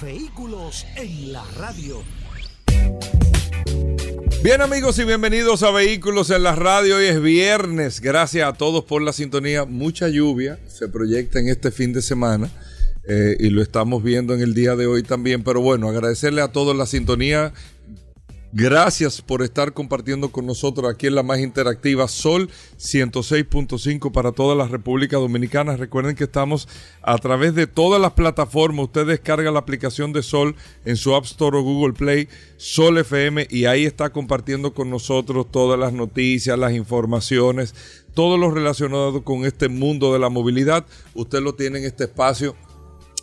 Vehículos en la radio. Bien amigos y bienvenidos a Vehículos en la Radio. Hoy es viernes. Gracias a todos por la sintonía. Mucha lluvia se proyecta en este fin de semana eh, y lo estamos viendo en el día de hoy también. Pero bueno, agradecerle a todos la sintonía. Gracias por estar compartiendo con nosotros aquí en la más interactiva Sol 106.5 para toda la República Dominicana. Recuerden que estamos a través de todas las plataformas. Usted descarga la aplicación de Sol en su App Store o Google Play, Sol FM, y ahí está compartiendo con nosotros todas las noticias, las informaciones, todo lo relacionado con este mundo de la movilidad. Usted lo tiene en este espacio,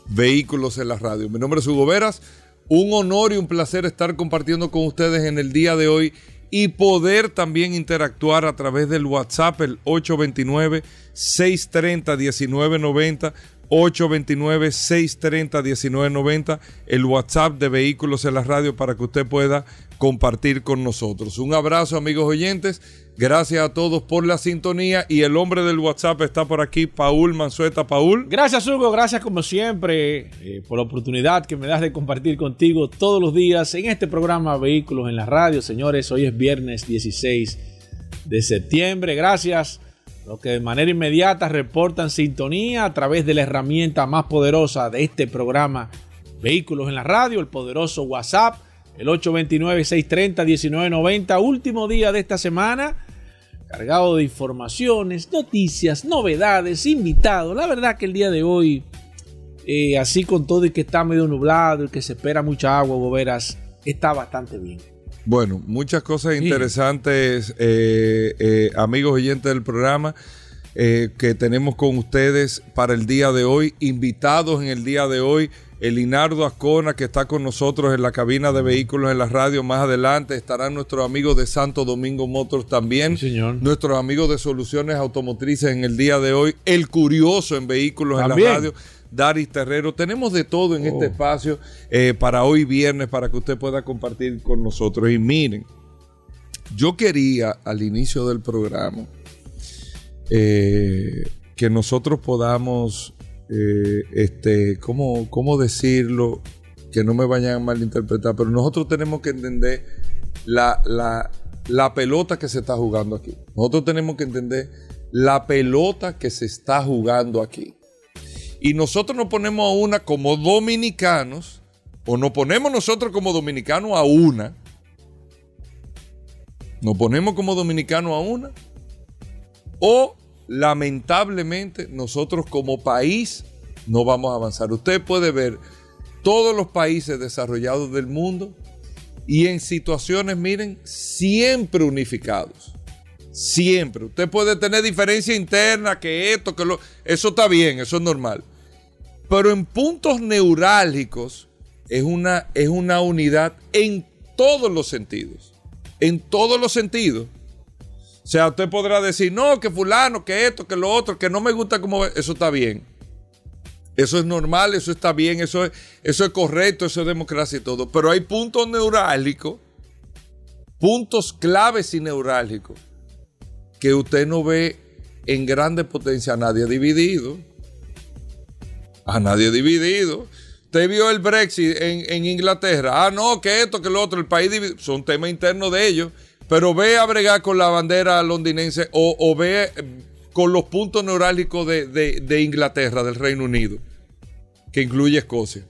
Vehículos en la Radio. Mi nombre es Hugo Veras. Un honor y un placer estar compartiendo con ustedes en el día de hoy y poder también interactuar a través del WhatsApp, el 829-630-1990. 829-630-1990, el WhatsApp de Vehículos en la Radio para que usted pueda compartir con nosotros. Un abrazo amigos oyentes, gracias a todos por la sintonía y el hombre del WhatsApp está por aquí, Paul Manzueta. Paul. Gracias Hugo, gracias como siempre eh, por la oportunidad que me das de compartir contigo todos los días en este programa Vehículos en la Radio. Señores, hoy es viernes 16 de septiembre. Gracias los que de manera inmediata reportan sintonía a través de la herramienta más poderosa de este programa Vehículos en la Radio, el poderoso WhatsApp, el 829-630-1990, último día de esta semana, cargado de informaciones, noticias, novedades, invitados. La verdad que el día de hoy, eh, así con todo y que está medio nublado y que se espera mucha agua, boberas, está bastante bien. Bueno, muchas cosas interesantes, eh, eh, amigos oyentes del programa, eh, que tenemos con ustedes para el día de hoy. Invitados en el día de hoy, el Inardo Ascona, que está con nosotros en la cabina de vehículos en la radio. Más adelante estarán nuestros amigos de Santo Domingo Motors también. señor. Nuestros amigos de Soluciones Automotrices en el día de hoy. El Curioso en vehículos en la radio. Daris Terrero. Tenemos de todo en este espacio eh, para hoy viernes para que usted pueda compartir con nosotros. Y miren, yo quería al inicio del programa eh, que nosotros podamos, eh, este, ¿cómo, ¿cómo decirlo? Que no me vayan a malinterpretar, pero nosotros tenemos que entender la, la, la pelota que se está jugando aquí. Nosotros tenemos que entender la pelota que se está jugando aquí. Y nosotros nos ponemos a una como dominicanos, o nos ponemos nosotros como dominicanos a una. Nos ponemos como dominicanos a una. O lamentablemente nosotros como país no vamos a avanzar. Usted puede ver todos los países desarrollados del mundo y en situaciones, miren, siempre unificados. Siempre. Usted puede tener diferencia interna, que esto, que lo... Eso está bien, eso es normal. Pero en puntos neurálgicos es una, es una unidad en todos los sentidos. En todos los sentidos. O sea, usted podrá decir, no, que fulano, que esto, que lo otro, que no me gusta como... Eso está bien. Eso es normal, eso está bien, eso es, eso es correcto, eso es democracia y todo. Pero hay puntos neurálgicos, puntos claves y neurálgicos, que usted no ve en grande potencia a nadie dividido. A nadie dividido. Usted vio el Brexit en, en Inglaterra. Ah, no, que esto, que lo otro, el país dividido. Son temas internos de ellos. Pero ve a bregar con la bandera londinense o, ve con los puntos neurálgicos de, Inglaterra, del Reino Unido, que incluye Escocia.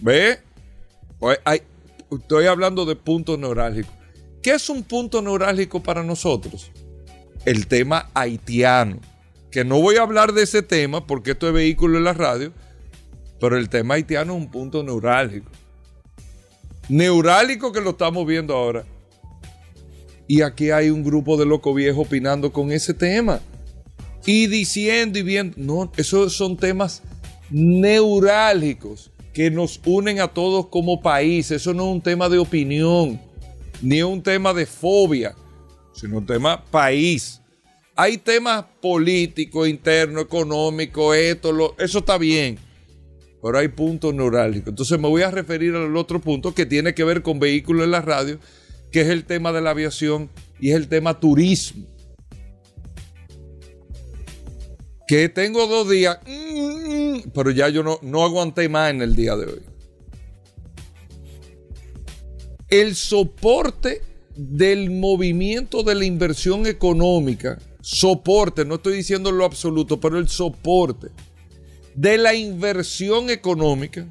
¿Ve? Hay, estoy hablando de puntos neurálgicos. ¿Qué es un punto neurálgico para nosotros? El tema haitiano. Que no voy a hablar de ese tema porque esto es vehículo en la radio, pero el tema haitiano es un punto neurálgico. Neurálgico que lo estamos viendo ahora. Y aquí hay un grupo de locos viejos opinando con ese tema. Y diciendo y viendo. No, esos son temas neurálgicos que nos unen a todos como país. Eso no es un tema de opinión, ni es un tema de fobia, sino un tema país. Hay temas políticos, internos, económicos, esto, eso está bien, pero hay puntos neurálgicos. Entonces me voy a referir al otro punto que tiene que ver con vehículos en la radio, que es el tema de la aviación y es el tema turismo. Que tengo dos días, mm, pero ya yo no, no aguanté más en el día de hoy. El soporte del movimiento de la inversión económica, soporte, no estoy diciendo lo absoluto, pero el soporte de la inversión económica,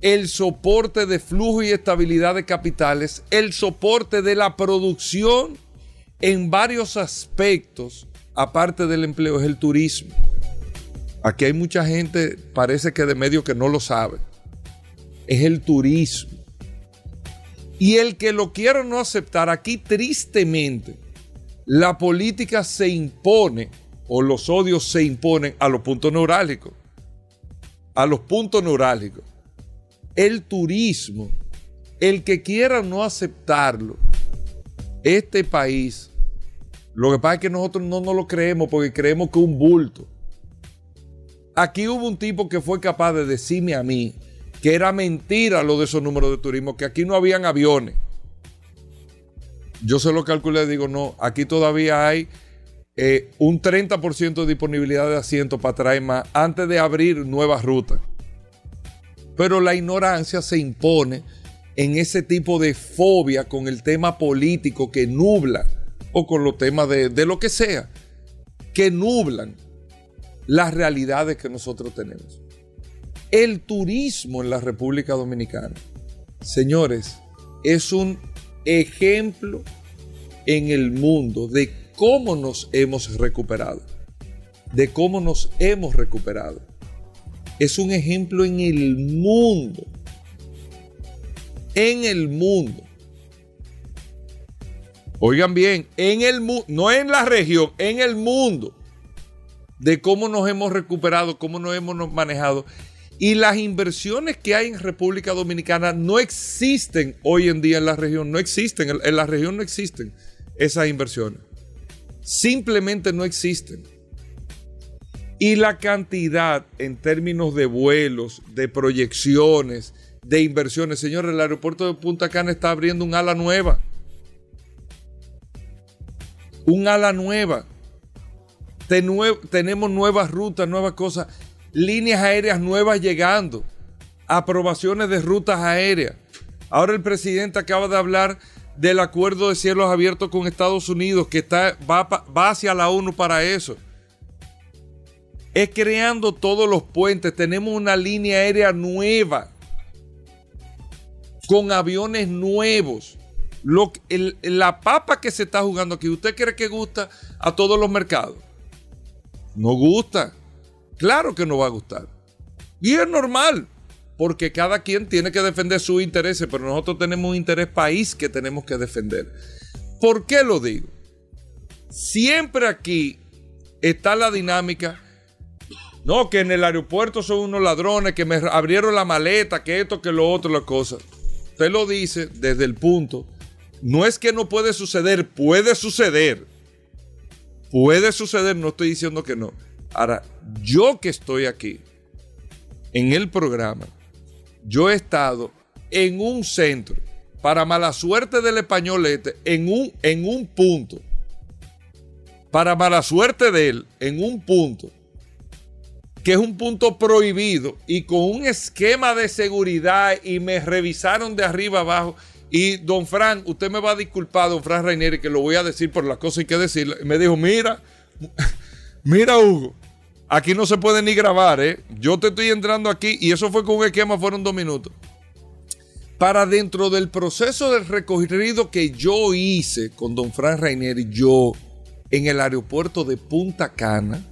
el soporte de flujo y estabilidad de capitales, el soporte de la producción en varios aspectos, aparte del empleo, es el turismo. Aquí hay mucha gente, parece que de medio que no lo sabe. Es el turismo. Y el que lo quiera no aceptar, aquí tristemente, la política se impone o los odios se imponen a los puntos neurálgicos. A los puntos neurálgicos. El turismo, el que quiera no aceptarlo, este país, lo que pasa es que nosotros no nos lo creemos porque creemos que un bulto. Aquí hubo un tipo que fue capaz de decirme a mí que era mentira lo de esos números de turismo, que aquí no habían aviones. Yo se lo calculé y digo, no, aquí todavía hay eh, un 30% de disponibilidad de asientos para traer más antes de abrir nuevas rutas. Pero la ignorancia se impone en ese tipo de fobia con el tema político que nubla, o con los temas de, de lo que sea, que nublan las realidades que nosotros tenemos. El turismo en la República Dominicana, señores, es un ejemplo en el mundo de cómo nos hemos recuperado. De cómo nos hemos recuperado. Es un ejemplo en el mundo. En el mundo. Oigan bien, en el no en la región, en el mundo. De cómo nos hemos recuperado, cómo nos hemos manejado. Y las inversiones que hay en República Dominicana no existen hoy en día en la región, no existen, en la región no existen esas inversiones. Simplemente no existen. Y la cantidad en términos de vuelos, de proyecciones, de inversiones. Señores, el aeropuerto de Punta Cana está abriendo un ala nueva. Un ala nueva. tenemos nuevas rutas, nuevas cosas líneas aéreas nuevas llegando, aprobaciones de rutas aéreas. Ahora el presidente acaba de hablar del acuerdo de cielos abiertos con Estados Unidos, que está, va, va hacia la ONU para eso. Es creando todos los puentes. Tenemos una línea aérea nueva, con aviones nuevos. Lo, la papa que se está jugando aquí, ¿usted cree que gusta a todos los mercados? No gusta. Claro que no va a gustar. Y es normal, porque cada quien tiene que defender sus intereses, pero nosotros tenemos un interés país que tenemos que defender. ¿Por qué lo digo? Siempre aquí está la dinámica. No, que en el aeropuerto son unos ladrones, que me abrieron la maleta, que esto, que lo otro, la cosa. Usted lo dice desde el punto. No es que no puede suceder, puede suceder. Puede suceder, no estoy diciendo que no. Ahora, yo que estoy aquí en el programa, yo he estado en un centro, para mala suerte del españolete, en un, en un punto, para mala suerte de él, en un punto, que es un punto prohibido y con un esquema de seguridad y me revisaron de arriba abajo. Y don Fran, usted me va a disculpar, don Fran Rainieri, que lo voy a decir por las cosas que hay que decirle. Me dijo, mira, mira Hugo, Aquí no se puede ni grabar, ¿eh? Yo te estoy entrando aquí y eso fue con un esquema, fueron dos minutos. Para dentro del proceso del recorrido que yo hice con don Fran Rainier, yo en el aeropuerto de Punta Cana,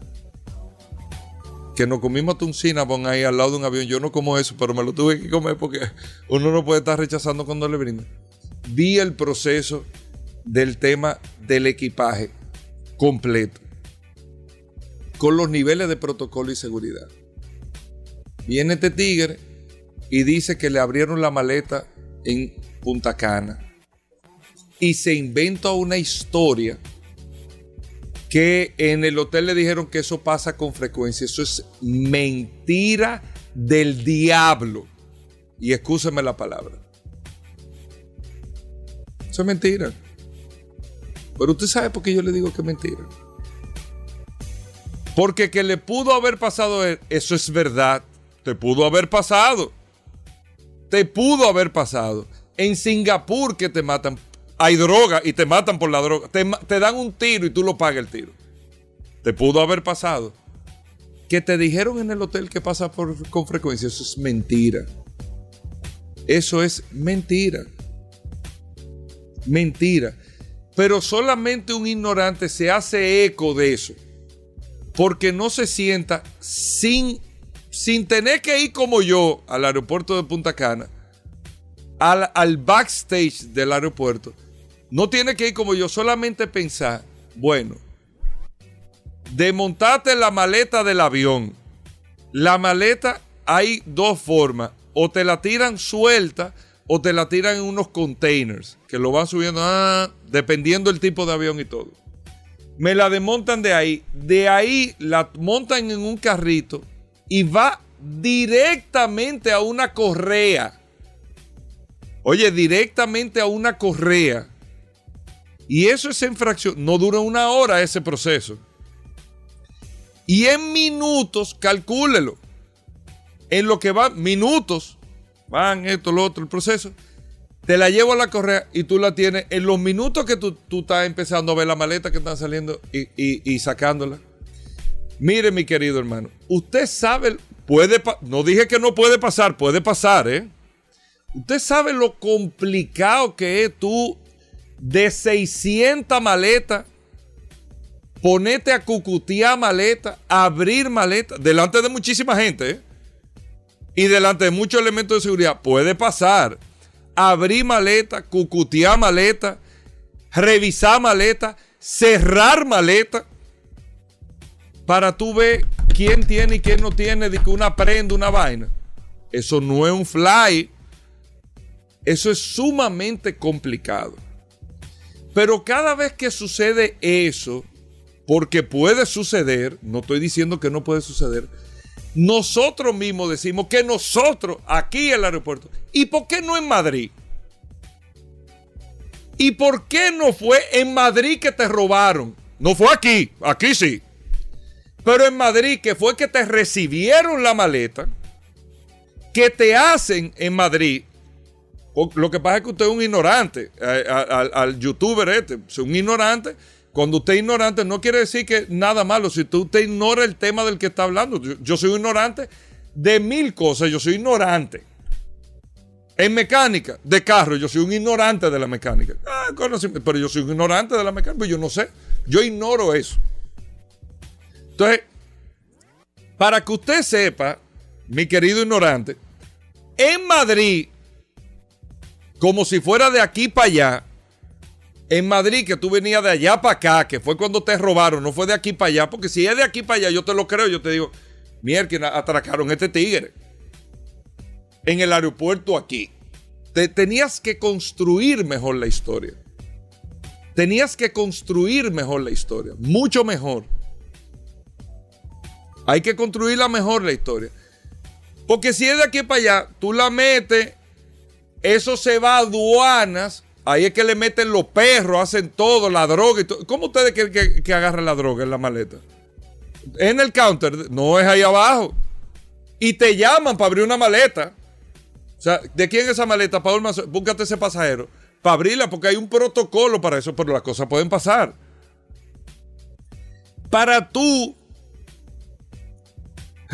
que nos comimos un ahí al lado de un avión. Yo no como eso, pero me lo tuve que comer porque uno no puede estar rechazando cuando le brindan. Vi el proceso del tema del equipaje completo con los niveles de protocolo y seguridad. Viene este tigre y dice que le abrieron la maleta en Punta Cana y se inventa una historia que en el hotel le dijeron que eso pasa con frecuencia. Eso es mentira del diablo. Y escúcheme la palabra. Eso es mentira. Pero usted sabe por qué yo le digo que es mentira. Porque que le pudo haber pasado, él, eso es verdad. Te pudo haber pasado. Te pudo haber pasado. En Singapur que te matan, hay droga y te matan por la droga. Te, te dan un tiro y tú lo pagas el tiro. Te pudo haber pasado. Que te dijeron en el hotel que pasa por, con frecuencia. Eso es mentira. Eso es mentira. Mentira. Pero solamente un ignorante se hace eco de eso. Porque no se sienta sin, sin tener que ir como yo al aeropuerto de Punta Cana, al, al backstage del aeropuerto. No tiene que ir como yo, solamente pensar, bueno, desmontarte la maleta del avión. La maleta hay dos formas. O te la tiran suelta o te la tiran en unos containers que lo van subiendo ah, dependiendo del tipo de avión y todo. Me la desmontan de ahí. De ahí la montan en un carrito y va directamente a una correa. Oye, directamente a una correa. Y eso es en fracción. No dura una hora ese proceso. Y en minutos, calcúlelo. En lo que van minutos, van esto, lo otro, el proceso. Te la llevo a la correa y tú la tienes en los minutos que tú, estás empezando a ver la maleta que están saliendo y, y sacándola. Mire, mi querido hermano, usted sabe, puede, no dije que no puede pasar, puede pasar, ¿eh? Usted sabe lo complicado que es tú de 600 maletas ponete a cucutear maleta, abrir maleta, delante de muchísima gente y delante de muchos elementos de seguridad. Puede pasar. Abrir maleta, cucutear maleta, revisar maleta, cerrar maleta, para tú ver quién tiene y quién no tiene de que una prenda, una vaina. Eso no es un fly. Eso es sumamente complicado. Pero cada vez que sucede eso, porque puede suceder, no estoy diciendo que no puede suceder, nosotros mismos decimos que nosotros, aquí en el aeropuerto, ¿y por qué no en Madrid? ¿Y por qué no fue en Madrid que te robaron? No fue aquí, aquí sí. Pero en Madrid, que fue que te recibieron la maleta, que te hacen en Madrid. Lo que pasa es que usted es un ignorante, eh, al, youtuber este, es un ignorante cuando usted es ignorante, no quiere decir que nada malo. Si tú, usted ignora el tema del que está hablando, yo, soy ignorante de mil cosas. Yo soy ignorante. En mecánica, de carro, yo soy un ignorante de la mecánica. Ah, pero yo soy un ignorante de la mecánica, pues yo no sé. Yo ignoro eso. Entonces, para que usted sepa, mi querido ignorante, en Madrid, como si fuera de aquí para allá, en Madrid, que tú venías de allá para acá, que fue cuando te robaron, no fue de aquí para allá, porque si es de aquí para allá, yo te lo creo, yo te digo, mierda, atracaron este tigre en el aeropuerto aquí. Te, tenías que construir mejor la historia. Tenías que construir mejor la historia, mucho mejor. Hay que construirla mejor la historia. Porque si es de aquí para allá, tú la metes, eso se va a aduanas Ahí es que le meten los perros, hacen todo, la droga y todo. ¿Cómo ustedes quieren que, que agarren la droga en la maleta? En el counter, no es ahí abajo. Y te llaman para abrir una maleta. O sea, ¿de quién es esa maleta? Paul búscate ese pasajero. Para abrirla, porque hay un protocolo para eso, pero las cosas pueden pasar. Para tú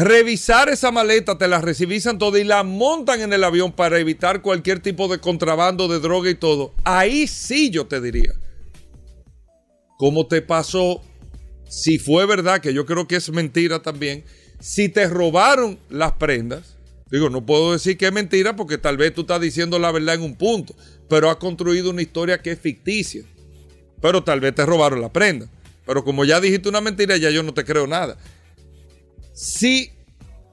revisar esa maleta, te la recibizan todo y la montan en el avión para evitar cualquier tipo de contrabando de droga y todo. Ahí sí yo te diría. ¿Cómo te pasó? Si fue verdad, que yo creo que es mentira también, si te robaron las prendas, digo, no puedo decir que es mentira porque tal vez tú estás diciendo la verdad en un punto, pero has construido una historia que es ficticia. Pero tal vez te robaron la prenda. Pero como ya dijiste una mentira, ya yo no te creo nada. Si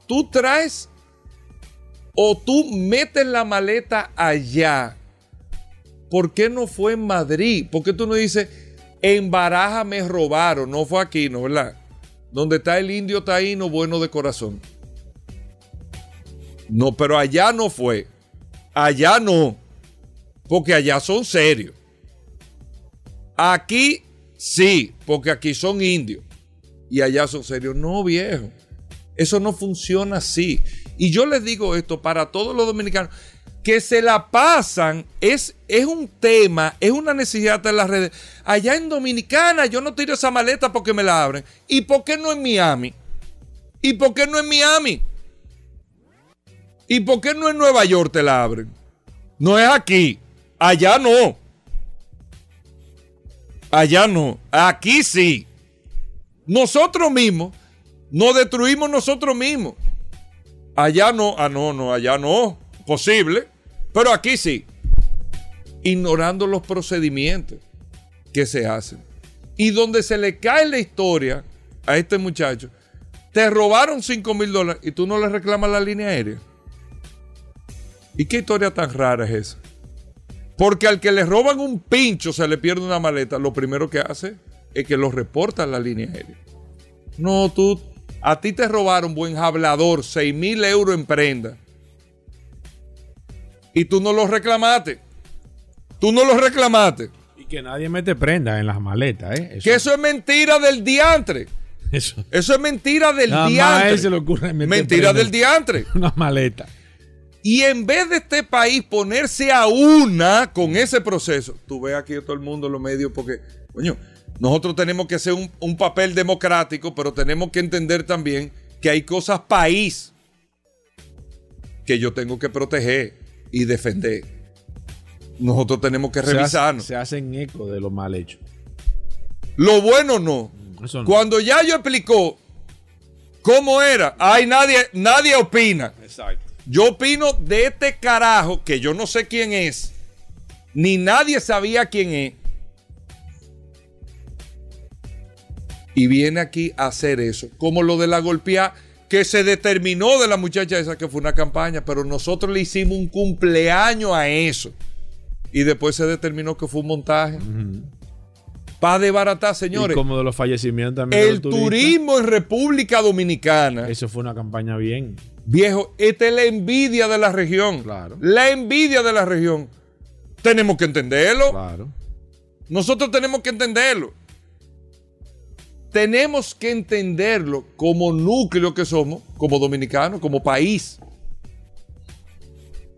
tú traes o tú metes la maleta allá, ¿por qué no fue en Madrid? ¿Por qué tú no dices, en Baraja me robaron? No fue aquí, ¿no? ¿Verdad? Donde está el indio taíno bueno de corazón. No, pero allá no fue. Allá no. Porque allá son serios. Aquí sí, porque aquí son indios. Y allá son serios. No, viejo. Eso no funciona así. Y yo les digo esto para todos los dominicanos que se la pasan, es, es un tema, es una necesidad de las redes. Allá en Dominicana yo no tiro esa maleta porque me la abren. ¿Y por qué no en Miami? ¿Y por qué no en Miami? ¿Y por qué no en Nueva York te la abren? No es aquí. Allá no. Allá no. Aquí sí. Nosotros mismos nos destruimos nosotros mismos. Allá no. Ah, no, no, allá no. Posible. Pero aquí sí. Ignorando los procedimientos que se hacen. Y donde se le cae la historia a este muchacho, te robaron 5 mil dólares y tú no le reclamas la línea aérea. ¿Y qué historia tan rara es esa? Porque al que le roban un pincho, se le pierde una maleta, lo primero que hace es que lo reporta a la línea aérea. No, tú, a ti te robaron, buen hablador, 6 mil euros en prenda. Y tú no lo reclamaste. Tú no lo reclamaste. Y que nadie mete prenda en las maletas, ¿eh? que eso es mentira del diantre. Eso, Eso es mentira del Nada más a diantre. él se le ocurre mentira prenda del diantre. Una maleta. Y en vez de este país ponerse a una con ese proceso, tú ves aquí a todo el mundo en los medios porque, coño, nosotros tenemos que hacer un, un papel democrático, pero tenemos que entender también que hay cosas país que yo tengo que proteger y defender. Nosotros tenemos que Se hace- revisarnos. Se, hacen eco de lo mal hecho. Lo bueno no. Eso no. Cuando ya yo explicó cómo era, ay, nadie, nadie opina. Exacto. Yo opino de este carajo que yo no sé quién es, ni nadie sabía quién es. Y viene aquí a hacer eso, como lo de la golpeada que se determinó de la muchacha esa que fue una campaña, pero nosotros le hicimos un cumpleaños a eso. Y después se determinó que fue un montaje. Para desbaratar, Y señores. como de los fallecimientos también. El turismo en República Dominicana. Eso fue una campaña bien. Viejo, esta es la envidia de la región. Claro. La envidia de la región. Tenemos que entenderlo. Claro. Nosotros tenemos que entenderlo. Tenemos que entenderlo como núcleo que somos, como dominicanos, como país.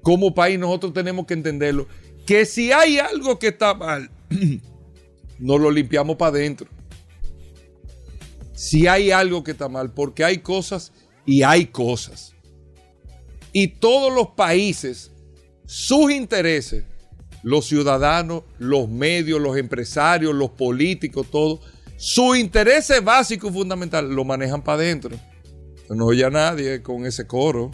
Como país nosotros tenemos que entenderlo. Que si hay algo que está mal, nos lo limpiamos para adentro. Si hay algo que está mal, porque hay cosas y hay cosas. Y todos los países, sus intereses, los ciudadanos, los medios, los empresarios, los políticos, todo, sus intereses básicos y fundamentales lo manejan para adentro. No oye a nadie con ese coro.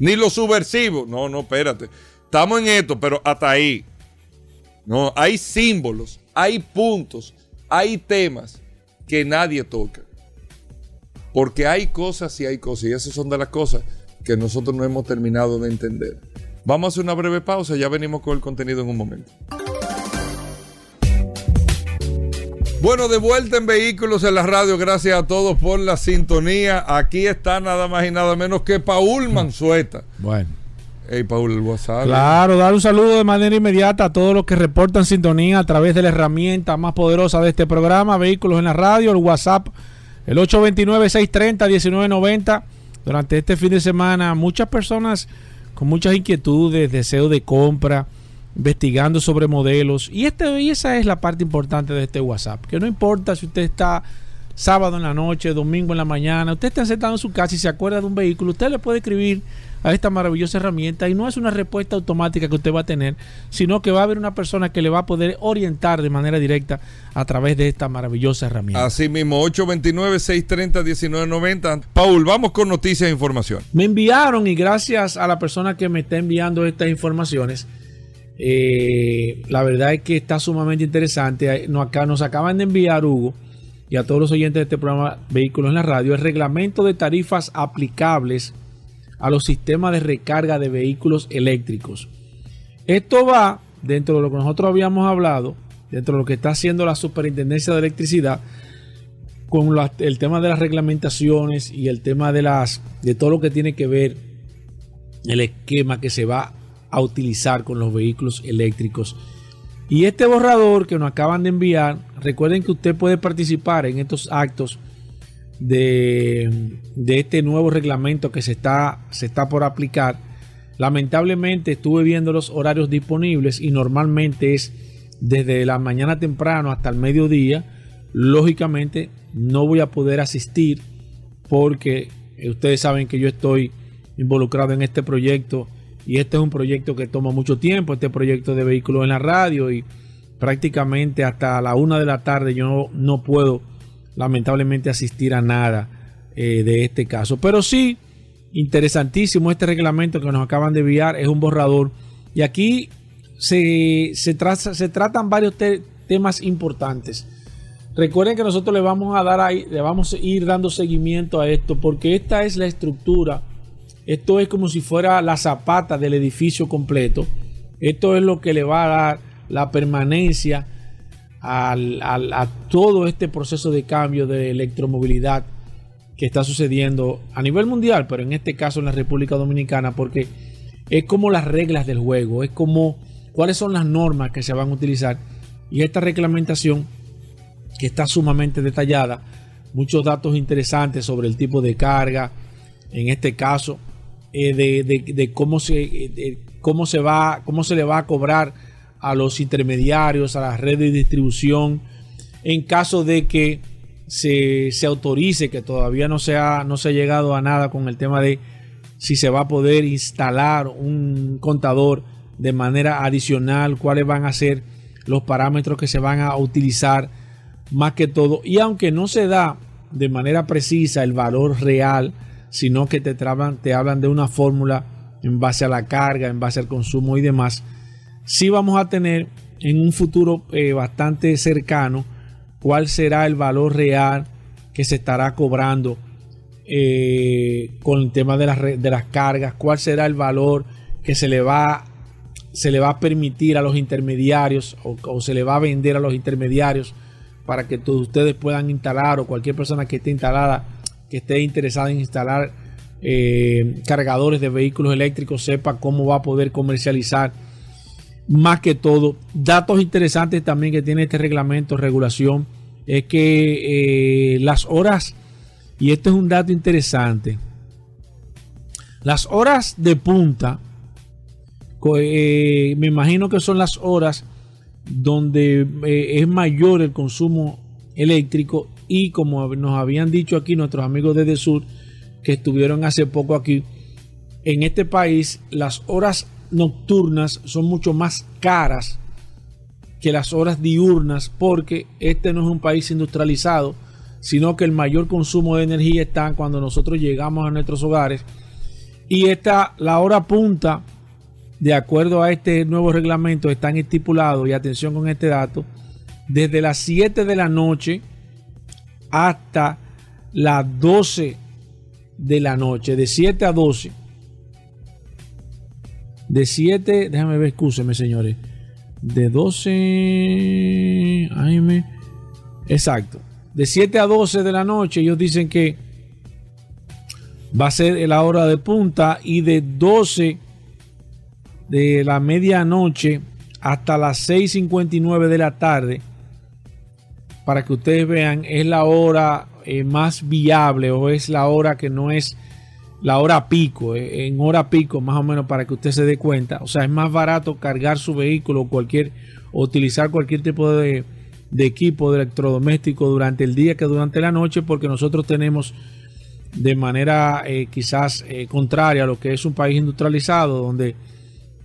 Ni los subversivos. No, no, espérate. Estamos en esto, pero hasta ahí. No, hay símbolos, hay puntos, hay temas que nadie toca. Porque hay cosas y hay cosas. Y esas son de las cosas que nosotros no hemos terminado de entender. Vamos a hacer una breve pausa, ya venimos con el contenido en un momento. Bueno, de vuelta en Vehículos en la Radio, gracias a todos por la sintonía. Aquí está nada más y nada menos que Paul Manzueta. Bueno. Hey, Paul, el WhatsApp. Claro, dar un saludo de manera inmediata a todos los que reportan sintonía a través de la herramienta más poderosa de este programa, Vehículos en la Radio, el WhatsApp, el 829-630-1990. Durante este fin de semana, muchas personas con muchas inquietudes, deseo de compra, investigando sobre modelos. Y, este, y esa es la parte importante de este WhatsApp, que no importa si usted está sábado en la noche, domingo en la mañana, usted está sentado en su casa y se acuerda de un vehículo, usted le puede escribir a esta maravillosa herramienta y no es una respuesta automática que usted va a tener, sino que va a haber una persona que le va a poder orientar de manera directa a través de esta maravillosa herramienta. Así mismo, 829-630-1990. Paul, vamos con noticias e información. Me enviaron y gracias a la persona que me está enviando estas informaciones, eh, la verdad es que está sumamente interesante. Nos, acá, nos acaban de enviar, Hugo, y a todos los oyentes de este programa Vehículos en la Radio, el reglamento de tarifas aplicables a los sistemas de recarga de vehículos eléctricos. Esto va dentro de lo que nosotros habíamos hablado, dentro de lo que está haciendo la Superintendencia de Electricidad, con el tema de las reglamentaciones y el tema de las de todo lo que tiene que ver el esquema que se va a utilizar con los vehículos eléctricos. Y este borrador que nos acaban de enviar, recuerden que usted puede participar en estos actos de, de este nuevo reglamento que se está, se está por aplicar. Lamentablemente estuve viendo los horarios disponibles y normalmente es desde la mañana temprano hasta el mediodía. Lógicamente no voy a poder asistir porque ustedes saben que yo estoy involucrado en este proyecto y este es un proyecto que toma mucho tiempo, este proyecto de vehículos en la radio y prácticamente hasta la una de la tarde yo no, puedo lamentablemente asistir a nada eh, de este caso. Pero sí, interesantísimo este reglamento que nos acaban de enviar, es un borrador y aquí se, se, se tratan varios temas importantes. Recuerden que nosotros le vamos a dar ahí, le vamos a ir dando seguimiento a esto porque esta es la estructura esto es como si fuera la zapata del edificio completo. Esto es lo que le va a dar la permanencia a todo este proceso de cambio de electromovilidad que está sucediendo a nivel mundial, pero en este caso en la República Dominicana, porque es como las reglas del juego, es como cuáles son las normas que se van a utilizar. Y esta reglamentación, que está sumamente detallada, muchos datos interesantes sobre el tipo de carga, en este caso, eh, de, cómo, se, cómo, se va, cómo se le va a cobrar a los intermediarios, a las redes de distribución, en caso de que se, autorice, que todavía no se, no se ha llegado a nada con el tema de si se va a poder instalar un contador de manera adicional, cuáles van a ser los parámetros que se van a utilizar más que todo. Y aunque no se da de manera precisa el valor real sino que te, te hablan de una fórmula en base a la carga, en base al consumo y demás, sí vamos a tener en un futuro eh, bastante cercano cuál será el valor real que se estará cobrando eh, con el tema de las, de las cargas, cuál será el valor que se le va, se le va a permitir a los intermediarios o, o se le va a vender a los intermediarios para que todos ustedes puedan instalar o cualquier persona que esté instalada que esté interesada en instalar eh, cargadores de vehículos eléctricos sepa cómo va a poder comercializar. Más que todo, datos interesantes también que tiene este reglamento, regulación, es que eh, las horas, y esto es un dato interesante, las horas de punta, eh, me imagino que son las horas donde es mayor el consumo eléctrico y como nos habían dicho aquí nuestros amigos desde sur que estuvieron hace poco aquí, en este país las horas nocturnas son mucho más caras que las horas diurnas porque este no es un país industrializado, sino que el mayor consumo de energía está cuando nosotros llegamos a nuestros hogares. Y esta la hora punta de acuerdo a este nuevo reglamento están estipulados y atención con este dato desde las 7 de la noche hasta las 12 de la noche, de 7 a 12. De 7, déjame ver, escúcheme señores. De 12 AM. Exacto. De 7 a 12 de la noche, ellos dicen que va a ser la hora de punta y de 12 de la medianoche hasta las 6.59 de la tarde para que ustedes vean, es la hora eh, más viable o es la hora que no es la hora pico, eh, en hora pico más o menos para que usted se dé cuenta. O sea, es más barato cargar su vehículo o cualquier, o utilizar cualquier tipo de, equipo de electrodoméstico durante el día que durante la noche porque nosotros tenemos de manera eh, quizás contraria a lo que es un país industrializado donde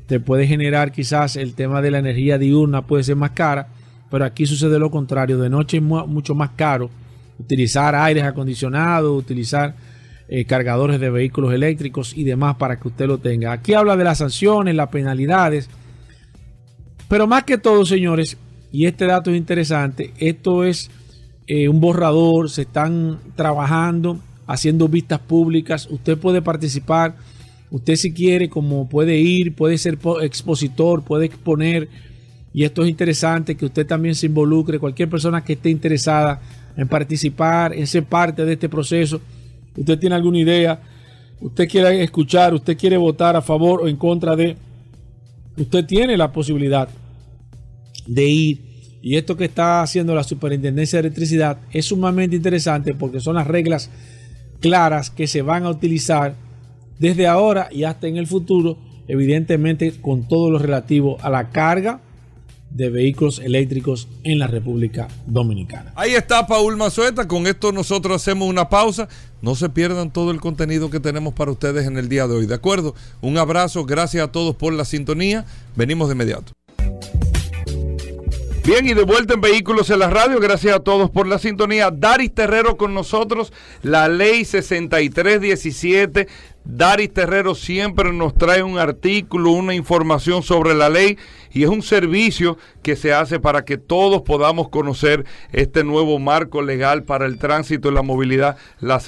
te puede generar quizás el tema de la energía diurna puede ser más cara pero aquí sucede lo contrario. De noche es mucho más caro utilizar aires acondicionados, utilizar eh, cargadores de vehículos eléctricos y demás para que usted lo tenga. Aquí habla de las sanciones, las penalidades. Pero más que todo, señores, y este dato es interesante, esto es eh, un borrador, se están trabajando, haciendo vistas públicas. Usted puede participar Usted si quiere, como puede ir, puede ser expositor, puede exponer. Y esto es interesante, que usted también se involucre, cualquier persona que esté interesada en participar, en ser parte de este proceso. Usted tiene alguna idea, usted quiere escuchar, usted quiere votar a favor o en contra de, usted tiene la posibilidad de ir. Y esto que está haciendo la Superintendencia de Electricidad es sumamente interesante porque son las reglas claras que se van a utilizar desde ahora y hasta en el futuro, evidentemente con todo lo relativo a la carga de vehículos eléctricos en la República Dominicana. Ahí está Paul Mazueta, con esto nosotros hacemos una pausa. No se pierdan todo el contenido que tenemos para ustedes en el día de hoy, ¿de acuerdo? Un abrazo, gracias a todos por la sintonía. Venimos de inmediato. Bien, y de vuelta en Vehículos en la Radio, gracias a todos por la sintonía. Daris Terrero con nosotros, la ley 6317 Daris Terrero siempre nos trae un artículo, una información sobre la ley y es un servicio que se hace para que todos podamos conocer este nuevo marco legal para el tránsito y la movilidad, la,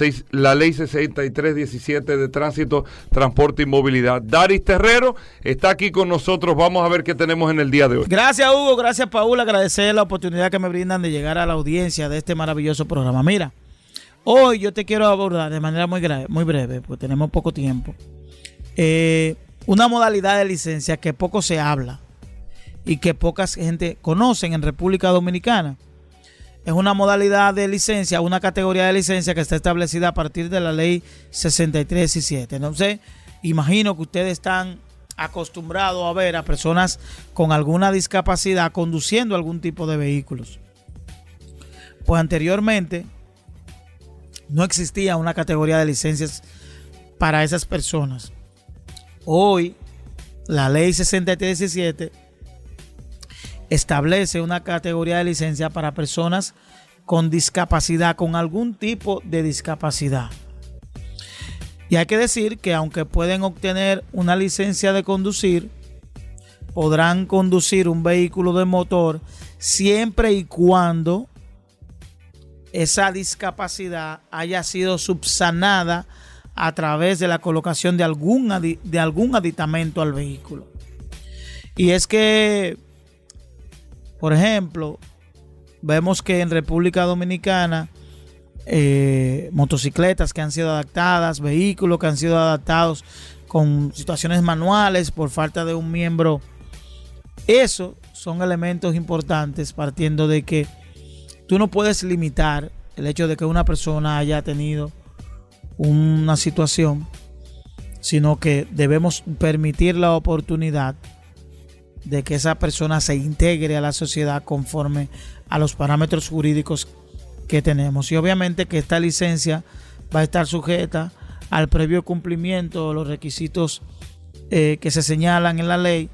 ley 6317 de tránsito, transporte y movilidad. Daris Terrero está aquí con nosotros, vamos a ver qué tenemos en el día de hoy. Gracias Hugo, gracias Paul, agradecer la oportunidad que me brindan de llegar a la audiencia de este maravilloso programa. Mira. Hoy yo te quiero abordar de manera muy, muy breve, porque tenemos poco tiempo, eh, una modalidad de licencia que poco se habla y que poca gente conocen en República Dominicana. Es una modalidad de licencia, una categoría de licencia que está establecida a partir de la ley 6317. Entonces, imagino que ustedes están acostumbrados a ver a personas con alguna discapacidad conduciendo algún tipo de vehículos. Pues anteriormente no existía una categoría de licencias para esas personas. Hoy, la ley 6317 establece una categoría de licencia para personas con discapacidad, con algún tipo de discapacidad. Y hay que decir que aunque pueden obtener una licencia de conducir, podrán conducir un vehículo de motor siempre y cuando esa discapacidad haya sido subsanada a través de la colocación de algún, de algún aditamento al vehículo. Y es que, por ejemplo, vemos que en República Dominicana, eh, motocicletas que han sido adaptadas, vehículos que han sido adaptados con situaciones manuales por falta de un miembro, eso son elementos importantes partiendo de que tú no puedes limitar el hecho de que una persona haya tenido una situación, sino que debemos permitir la oportunidad de que esa persona se integre a la sociedad conforme a los parámetros jurídicos que tenemos. Y obviamente que esta licencia va a estar sujeta al previo cumplimiento de los requisitos eh, que se señalan en la ley,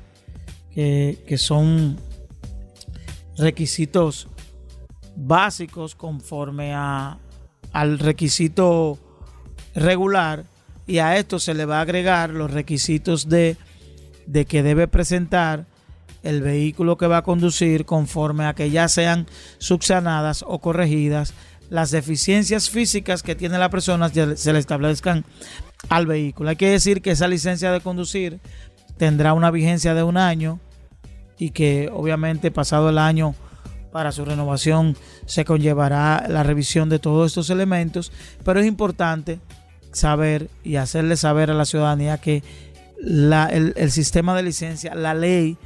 que, que son requisitos básicos conforme a, al requisito regular y a esto se le va a agregar los requisitos de, de que debe presentar el vehículo que va a conducir conforme a que ya sean subsanadas o corregidas las deficiencias físicas que tiene la persona se le establezcan al vehículo. Hay que decir que esa licencia de conducir tendrá una vigencia de un año y que obviamente pasado el año para su renovación se conllevará la revisión de todos estos elementos, pero es importante saber y hacerle saber a la ciudadanía que el, sistema de licencia, la ley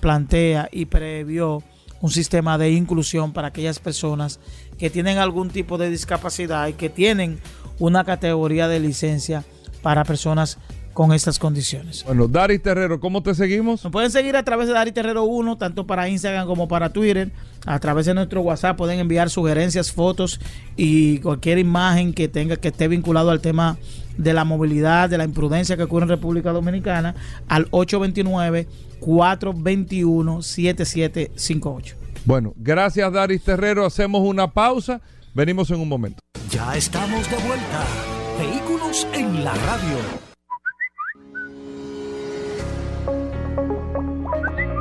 plantea y previó un sistema de inclusión para aquellas personas que tienen algún tipo de discapacidad y que tienen una categoría de licencia para personas con estas condiciones. Bueno, Dari Terrero, ¿cómo te seguimos? Nos pueden seguir a través de Dari Terrero 1, tanto para Instagram como para Twitter. A través de nuestro WhatsApp pueden enviar sugerencias, fotos y cualquier imagen que tenga que esté vinculado al tema de la movilidad, de la imprudencia que ocurre en República Dominicana al 829 421 7758. Bueno, gracias Daris Terrero. Hacemos una pausa. Venimos en un momento. Ya estamos de vuelta. Vehículos en la radio.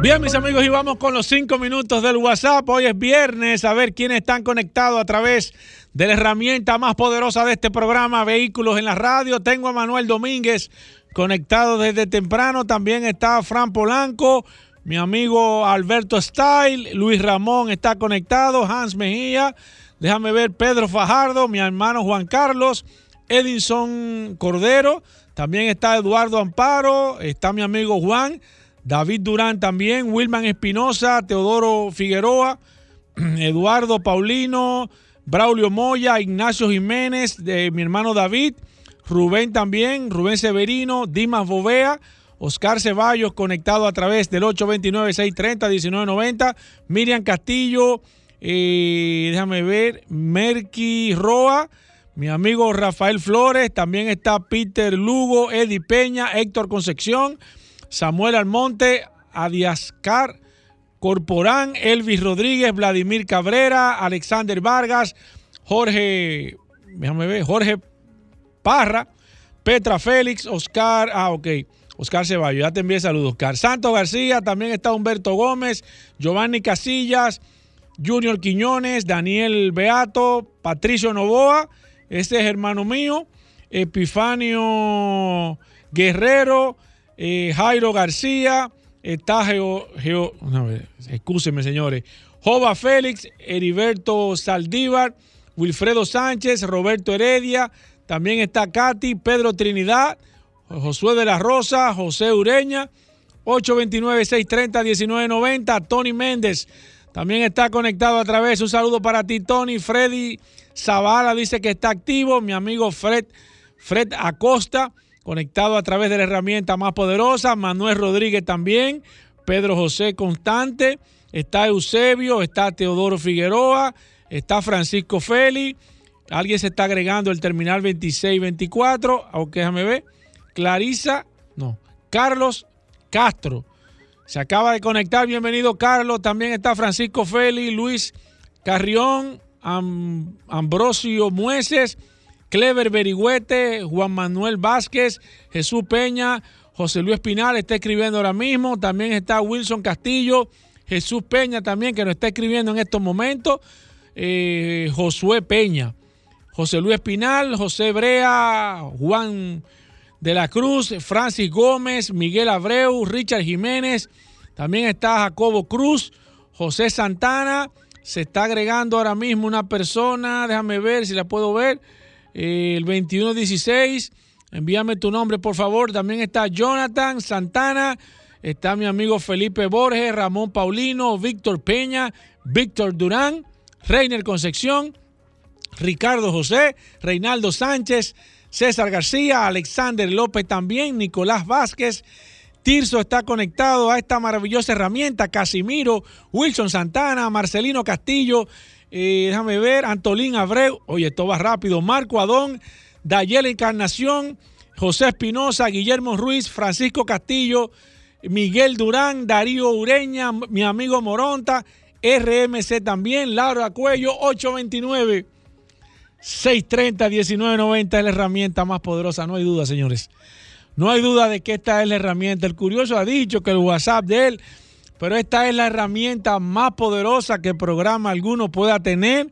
Bien, mis amigos, y vamos con los cinco minutos del WhatsApp. Hoy es viernes, a ver quiénes están conectados a través de la herramienta más poderosa de este programa, Vehículos en la Radio. Tengo a Manuel Domínguez. conectado desde temprano. También está Fran Polanco, mi amigo Alberto Style, Luis Ramón está conectado, Hans Mejía, déjame ver, Pedro Fajardo, mi hermano Juan Carlos, Edinson Cordero, también está Eduardo Amparo, está mi amigo Juan, David Durán también, Wilman Espinosa, Teodoro Figueroa, Eduardo Paulino, Braulio Moya, Ignacio Jiménez, mi hermano David, Rubén también, Rubén Severino, Dimas Bovea, Oscar Ceballos conectado a través del 829-630-1990, Miriam Castillo, eh, déjame ver, Merky Roa, mi amigo Rafael Flores, también está Peter Lugo, Eddie Peña, Héctor Concepción, Samuel Almonte, Adiascar Corporán, Elvis Rodríguez, Vladimir Cabrera, Alexander Vargas, Jorge, déjame ver, Jorge Parra, Petra Félix, Oscar, ah, ok, Oscar Ceballos, ya te envié saludos, Oscar. Santos García, también está Humberto Gómez, Giovanni Casillas, Junior Quiñones, Daniel Beato, Patricio Novoa, este es hermano mío, Epifanio Guerrero, eh, Jairo García, está Geo, Geo señores, Jova Félix, Heriberto Saldívar, Wilfredo Sánchez, Roberto Heredia, también está Katy, Pedro Trinidad, Josué de la Rosa, José Ureña, 829-630-1990, Tony Méndez. También está conectado a través. Un saludo para ti, Tony. Freddy Zavala dice que está activo. Mi amigo Fred, Fred Acosta conectado a través de la herramienta más poderosa. Manuel Rodríguez también. Pedro José Constante. Está Eusebio. Está Teodoro Figueroa. Está Francisco Feli. Alguien se está agregando el terminal 2624. Aunque déjame ver. Clarisa. No. Carlos Castro. Se acaba de conectar. Bienvenido, Carlos. También está Francisco Feli, Luis Carrión, Ambrosio Mueces. Clever Berigüete, Juan Manuel Vázquez, Jesús Peña, José Luis Pinal está escribiendo ahora mismo. También está Wilson Castillo, Jesús Peña también, que nos está escribiendo en estos momentos. Eh, Josué Peña, José Luis Pinal, José Brea, Juan de la Cruz, Francis Gómez, Miguel Abreu, Richard Jiménez. También está Jacobo Cruz, José Santana. Se está agregando ahora mismo una persona, déjame ver si la puedo ver el 2116. Envíame tu nombre, por favor. También está Jonathan Santana. Está mi amigo Felipe Borges, Ramón Paulino, Víctor Peña, Víctor Durán, Reiner Concepción, Ricardo José, Reinaldo Sánchez, César García, Alexander López también, Nicolás Vázquez. Tirso está conectado a esta maravillosa herramienta. Casimiro, Wilson Santana, Marcelino Castillo, déjame ver, Antolín Abreu, oye, esto va rápido, Marco Adón, Dayel Encarnación, José Espinosa, Guillermo Ruiz, Francisco Castillo, Miguel Durán, Darío Ureña, mi amigo Moronta, RMC también, Laura Cuello, 829. 630-1990 es la herramienta más poderosa, no hay duda, señores. No hay duda de que esta es la herramienta. El curioso ha dicho que el WhatsApp de él pero esta es la herramienta más poderosa que programa alguno pueda tener.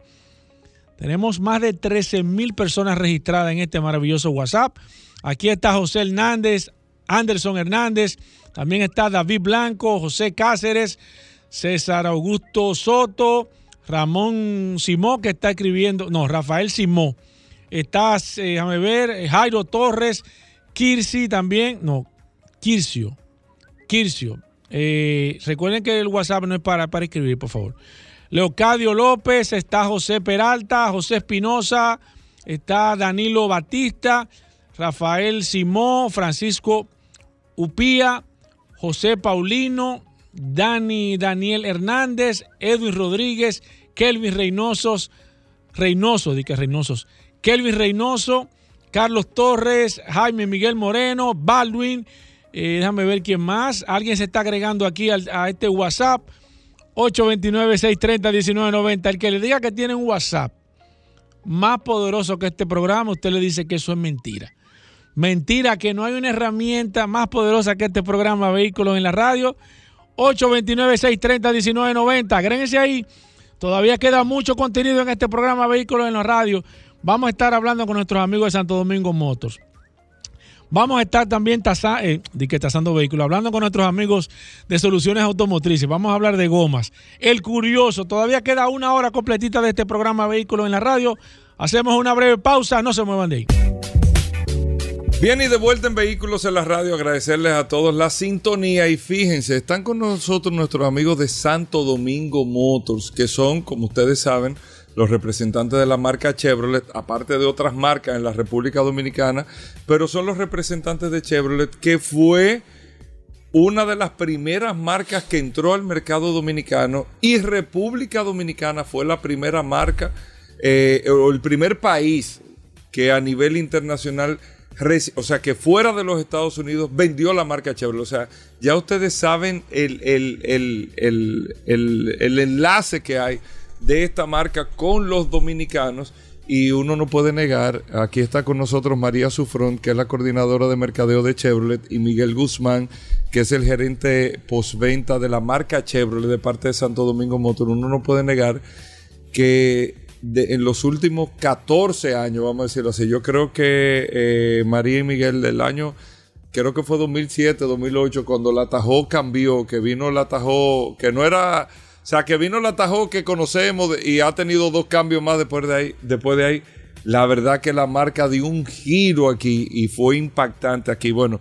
Tenemos más de 13 mil personas registradas en este maravilloso WhatsApp. Aquí está José Hernández, Anderson Hernández, también está David Blanco, José Cáceres, César Augusto Soto, Ramón Simó, que está escribiendo, no, Rafael Simó. Está, eh, déjame ver, Jairo Torres, Kirsi también, no, Kircio, Kircio. Eh, recuerden que el WhatsApp no es para, para escribir, por favor. Leocadio López, está José Peralta, José Espinosa, está Danilo Batista, Rafael Simó, Francisco Upía, José Paulino, Dani Daniel Hernández, Edwin Rodríguez, Kelvin Reynosos, Reynoso, di que Reynosos, Kelvin Reynoso, Carlos Torres, Jaime Miguel Moreno, Baldwin, eh, déjame ver quién más. Alguien se está agregando aquí a este WhatsApp. 829-630-1990. El que le diga que tiene un WhatsApp más poderoso que este programa, usted le dice que eso es mentira. Mentira, que no hay una herramienta más poderosa que este programa Vehículos en la Radio. 829-630-1990. Agréguense ahí. Todavía queda mucho contenido en este programa Vehículos en la Radio. Vamos a estar hablando con nuestros amigos de Santo Domingo Motors. Vamos a estar también tasa, eh, tasando vehículos, hablando con nuestros amigos de soluciones automotrices. Vamos a hablar de gomas. El curioso, todavía queda una hora completita de este programa Vehículos en la Radio. Hacemos una breve pausa, no se muevan de ahí. Bien, y de vuelta en Vehículos en la Radio, agradecerles a todos la sintonía y fíjense, están con nosotros nuestros amigos de Santo Domingo Motors, que son, como ustedes saben, los representantes de la marca Chevrolet, aparte de otras marcas en la República Dominicana, pero son los representantes de Chevrolet, que fue una de las primeras marcas que entró al mercado dominicano y República Dominicana fue la primera marca eh, o el primer país que a nivel internacional o sea, que fuera de los Estados Unidos vendió la marca Chevrolet. O sea, ya ustedes saben el, el, enlace que hay de esta marca con los dominicanos. Y uno no puede negar, aquí está con nosotros María Sufrón, que es la coordinadora de mercadeo de Chevrolet, y Miguel Guzmán, que es el gerente postventa de la marca Chevrolet de parte de Santo Domingo Motor. Uno no puede negar que en los últimos 14 años, vamos a decirlo así. Yo creo que eh, María y Miguel del año, creo que fue 2007, 2008, cuando la Tajo cambió, que vino la Tajo, que no era, o sea, que vino la Tajo que conocemos y ha tenido dos cambios más después de ahí. Después de ahí, la verdad que la marca dio un giro aquí y fue impactante aquí. Bueno,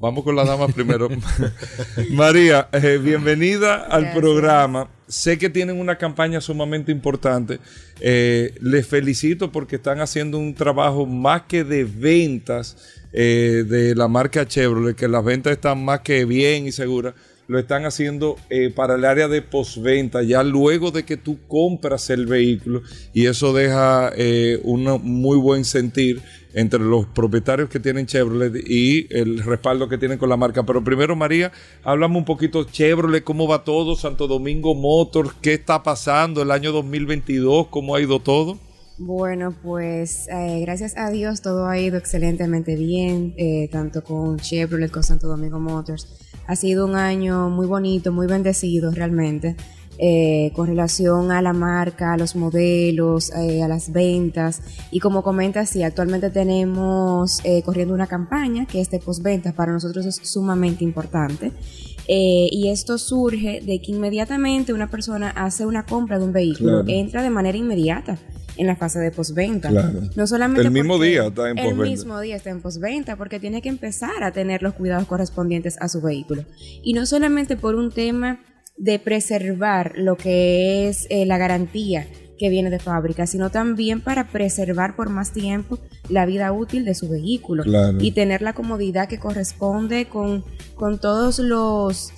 Vamos con las damas primero. María, eh, bienvenida al programa. Sé que tienen una campaña sumamente importante. Eh, les felicito porque están haciendo un trabajo más que de ventas eh, de la marca Chevrolet, que las ventas están más que bien y seguras lo están haciendo eh, para el área de postventa, ya luego de que tú compras el vehículo y eso deja eh, un muy buen sentir entre los propietarios que tienen Chevrolet y el respaldo que tienen con la marca. Pero primero, María, háblame un poquito Chevrolet, cómo va todo, Santo Domingo Motors, qué está pasando el año 2022, cómo ha ido todo. Bueno, pues eh, gracias a Dios todo ha ido excelentemente bien, tanto con Chevrolet, con Santo Domingo Motors ha sido un año muy bonito, muy bendecido realmente. Eh, con relación a la marca, a los modelos, eh, a las ventas. Y como comenta, sí, actualmente tenemos eh, corriendo una campaña que es de postventa, para nosotros es sumamente importante. y esto surge de que inmediatamente una persona hace una compra de un vehículo, entra de manera inmediata en la fase de postventa. No solamente el mismo día está en postventa. El mismo día está en postventa porque tiene que empezar a tener los cuidados correspondientes a su vehículo. Y no solamente por un tema de preservar lo que es eh, la garantía que viene de fábrica, sino también para preservar por más tiempo la vida útil de su vehículo y tener la comodidad que corresponde con, con todos los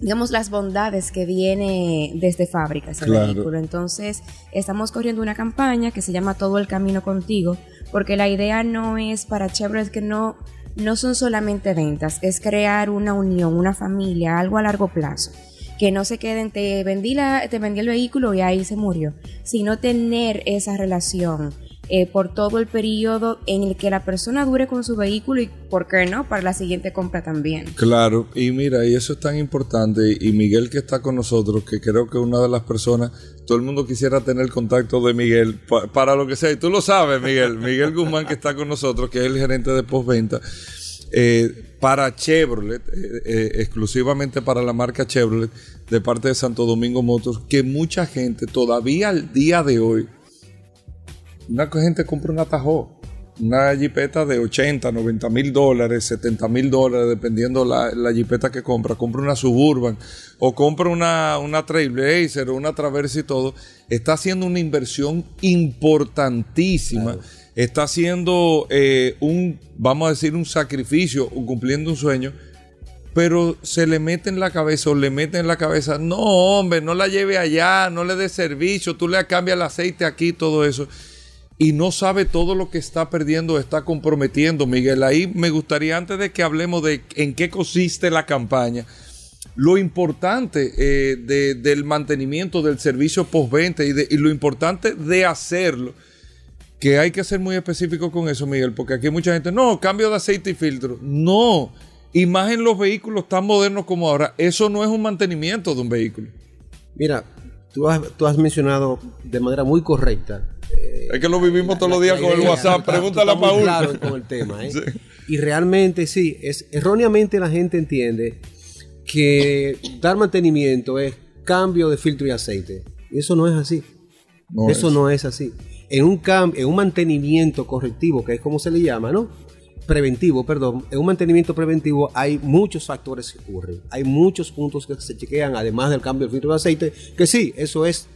digamos, las bondades que viene desde fábrica ese vehículo. Entonces, estamos corriendo una campaña que se llama Todo el Camino Contigo, porque la idea no es para Chevrolet que no, no son solamente ventas, es crear una unión, una familia, algo a largo plazo. Que no se queden, te vendí, la, te vendí el vehículo y ahí se murió, sino tener esa relación eh, por todo el periodo en el que la persona dure con su vehículo y, ¿por qué no?, para la siguiente compra también. Claro, y mira, y eso es tan importante, y Miguel que está con nosotros, que creo que una de las personas, todo el mundo quisiera tener contacto de Miguel, para lo que sea, y tú lo sabes, Miguel, Miguel Guzmán que está con nosotros, que es el gerente de postventa. Eh, para Chevrolet, eh, exclusivamente para la marca Chevrolet, de parte de Santo Domingo Motors, que mucha gente todavía al día de hoy una gente compra un atajo, una jipeta de 80, 90 mil dólares, 70 mil dólares, dependiendo la, la jipeta que compra, compra una Suburban o compra una, una Trailblazer o una Traverse y todo, está haciendo una inversión importantísima. Está haciendo eh, un, vamos a decir, un sacrificio cumpliendo un sueño pero se le mete en la cabeza o le mete en la cabeza, no hombre, no la lleve allá, no le dé servicio, tú le cambias el aceite aquí, todo eso y no sabe todo lo que está perdiendo, está comprometiendo. Miguel, ahí me gustaría, antes de que hablemos de en qué consiste la campaña, lo importante eh, del mantenimiento del servicio postventa y, y lo importante de hacerlo, que hay que ser muy específico con eso, Miguel, porque aquí mucha gente, no, cambio de aceite y filtro. No, y más en los vehículos tan modernos como ahora, eso no es un mantenimiento de un vehículo. Mira, tú has, tú has mencionado de manera muy correcta es que lo vivimos todos los días con el WhatsApp. Pregúntale a Paul. Claro con el tema, ¿eh? Y realmente sí, es erróneamente la gente entiende que dar mantenimiento es cambio de filtro y aceite. Y eso no es así. No eso es. no es así. En un en un mantenimiento correctivo, que es como se le llama, ¿no? Preventivo, perdón. En un mantenimiento preventivo hay muchos factores que ocurren. Hay muchos puntos que se chequean, además del cambio del filtro de aceite, que sí, eso es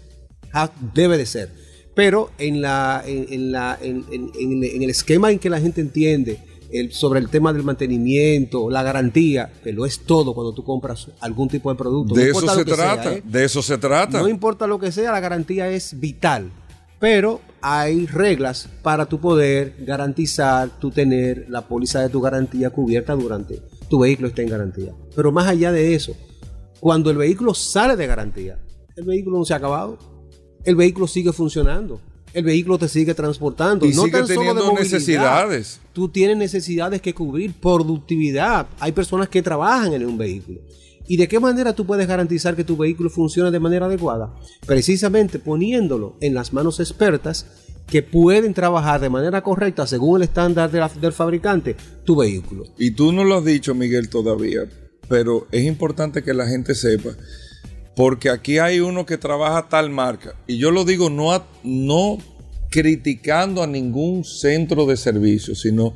debe de ser. Pero en, la, en, en la, en, en- en- en el esquema en que la gente entiende el- sobre el tema del mantenimiento, la garantía, que lo es todo cuando tú compras algún tipo de producto. De no eso se sea, trata. ¿eh? De eso se trata. No importa lo que sea, la garantía es vital. Pero hay reglas para tu poder garantizar, tú tener la póliza de tu garantía cubierta durante tu vehículo esté en garantía. Pero más allá de eso, cuando el vehículo sale de garantía, el vehículo no se ha acabado. El vehículo sigue funcionando. El vehículo te sigue transportando. Y no sigue tan solo de teniendo necesidades. Tú tienes necesidades que cubrir, productividad. Hay personas que trabajan en un vehículo. ¿Y de qué manera tú puedes garantizar que tu vehículo funcione de manera adecuada? Precisamente poniéndolo en las manos expertas que pueden trabajar de manera correcta según el estándar de la- del fabricante tu vehículo. Y tú no lo has dicho, Miguel, todavía, pero es importante que la gente sepa, porque aquí hay uno que trabaja tal marca, y yo lo digo no, a- no criticando a ningún centro de servicio, sino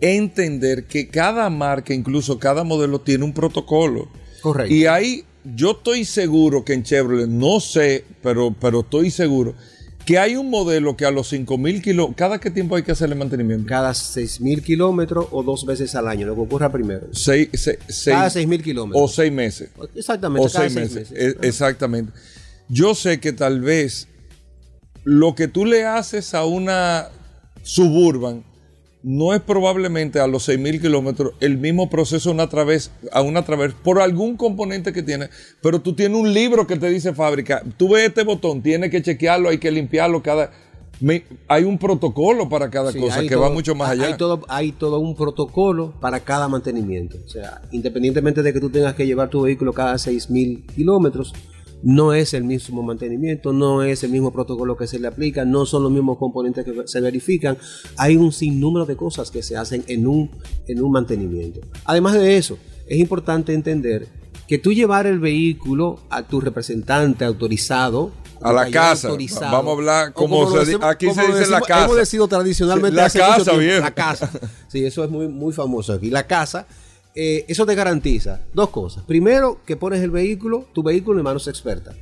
entender que cada marca, incluso cada modelo, tiene un protocolo. Correcto. Y ahí yo estoy seguro que en Chevrolet, no sé, pero, pero estoy seguro que hay un modelo que a los 5000 kilos, ¿cada qué tiempo hay que hacerle mantenimiento? Cada 6.000 kilómetros o dos veces al año, lo que ocurra primero. Seis, se- seis- Cada 6.000 kilómetros. O seis meses. Exactamente, O cada seis seis meses. meses. E- Exactamente. Yo sé que tal vez lo que tú le haces a una suburban no es probablemente a los 6.000 kilómetros el mismo proceso una través, a una través por algún componente que tiene, pero tú tienes un libro que te dice fábrica, tú ves este botón, tienes que chequearlo, hay que limpiarlo cada... me- hay un protocolo para cada Sí, cosa que todo- va mucho más allá. Hay todo, hay todo un protocolo para cada mantenimiento. O sea, independientemente de que tú tengas que llevar tu vehículo cada 6.000 kilómetros, no es el mismo mantenimiento, no es el mismo protocolo que se le aplica, no son los mismos componentes que se verifican. Hay un sinnúmero de cosas que se hacen en un, en un mantenimiento. Además de eso, es importante entender que tú llevar el vehículo a tu representante autorizado, A la casa. Vamos a hablar como se decimos- aquí se como dice la casa. Hemos decidido tradicionalmente La hace mucho casa, tiempo, viejo. La casa. Sí, eso es muy, muy famoso aquí. La casa, eh, eso te garantiza dos cosas. Primero, que pones el vehículo, tu vehículo en manos expertas.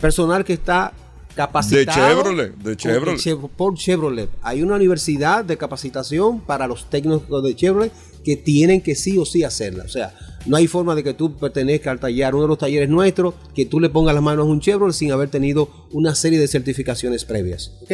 Personal que está capacitado. De Chevrolet, de Chevrolet. Chev- por Chevrolet. Hay una universidad de capacitación para los técnicos de Chevrolet que tienen que sí o sí hacerla. O sea, no hay forma de que tú pertenezcas al taller, uno de los talleres nuestros, que tú le pongas las manos a un Chevrolet sin haber tenido una serie de certificaciones previas. ¿ok?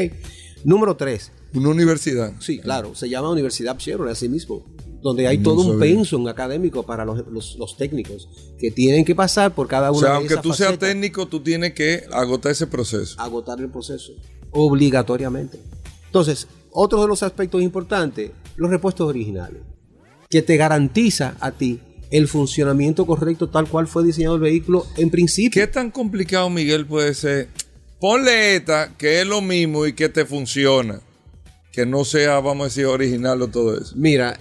Número tres, Una universidad. Sí, claro, se llama Universidad Chevrolet así mismo, donde hay No todo un sabía. pensum académico para los, los- los técnicos que tienen que pasar por cada O una sea, de aunque esas tú seas facetas, técnico, tú tienes que agotar ese proceso. agotar el proceso obligatoriamente. Entonces, otro de los aspectos importantes, los repuestos originales, que te garantiza a ti el funcionamiento correcto tal cual fue diseñado el vehículo en principio. ¿Qué tan complicado, Miguel, puede ser? Ponle esta, que es lo mismo y que te funciona. Que no sea, vamos a decir, original o todo eso. Mira,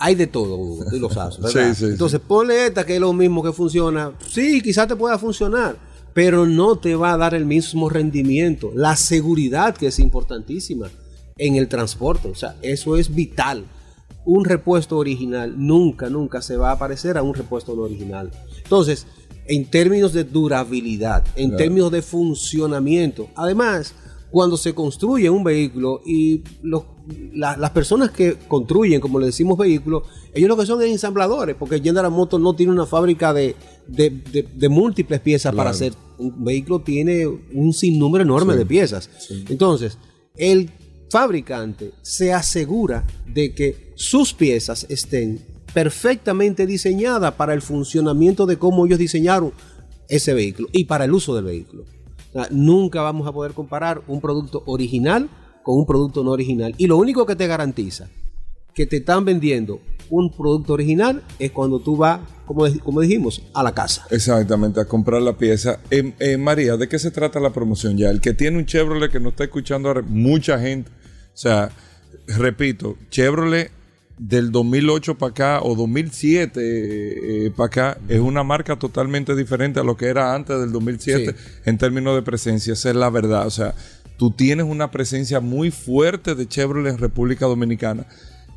hay de todo, Hugo, tú lo sabes, ¿verdad? Sí, sí, Entonces, ponle esta que es lo mismo que funciona. Sí, quizás te pueda funcionar, pero no te va a dar el mismo rendimiento. La seguridad, que es importantísima en el transporte. O sea, eso es vital. Un repuesto original nunca, nunca se va a parecer a un repuesto no original. Entonces, en términos de durabilidad, en Claro. términos de funcionamiento, además, cuando se construye un vehículo y los- la- las personas que construyen, como le decimos vehículos, ellos lo que son es ensambladores, porque General Motors no tiene una fábrica de, de- de- de múltiples piezas para hacer. Un vehículo tiene un sinnúmero enorme Sí, de piezas. sí. Entonces, el fabricante se asegura de que sus piezas estén perfectamente diseñadas para el funcionamiento de cómo ellos diseñaron ese vehículo y para el uso del vehículo. O sea, nunca vamos a poder comparar un producto original con un producto no original. Y lo único que te garantiza que te están vendiendo un producto original es cuando tú vas, como, como dijimos, a la casa. Exactamente, a comprar la pieza. Eh, eh, María, ¿de qué se trata la promoción ya? El que tiene un Chevrolet que no está escuchando ahora, mucha gente. O sea, repito, Chevrolet del 2008 para acá o 2007 para acá es una marca totalmente diferente a lo que era antes del 2007 en términos de presencia. Esa es la verdad. O sea, tú tienes una presencia muy fuerte de Chevrolet en República Dominicana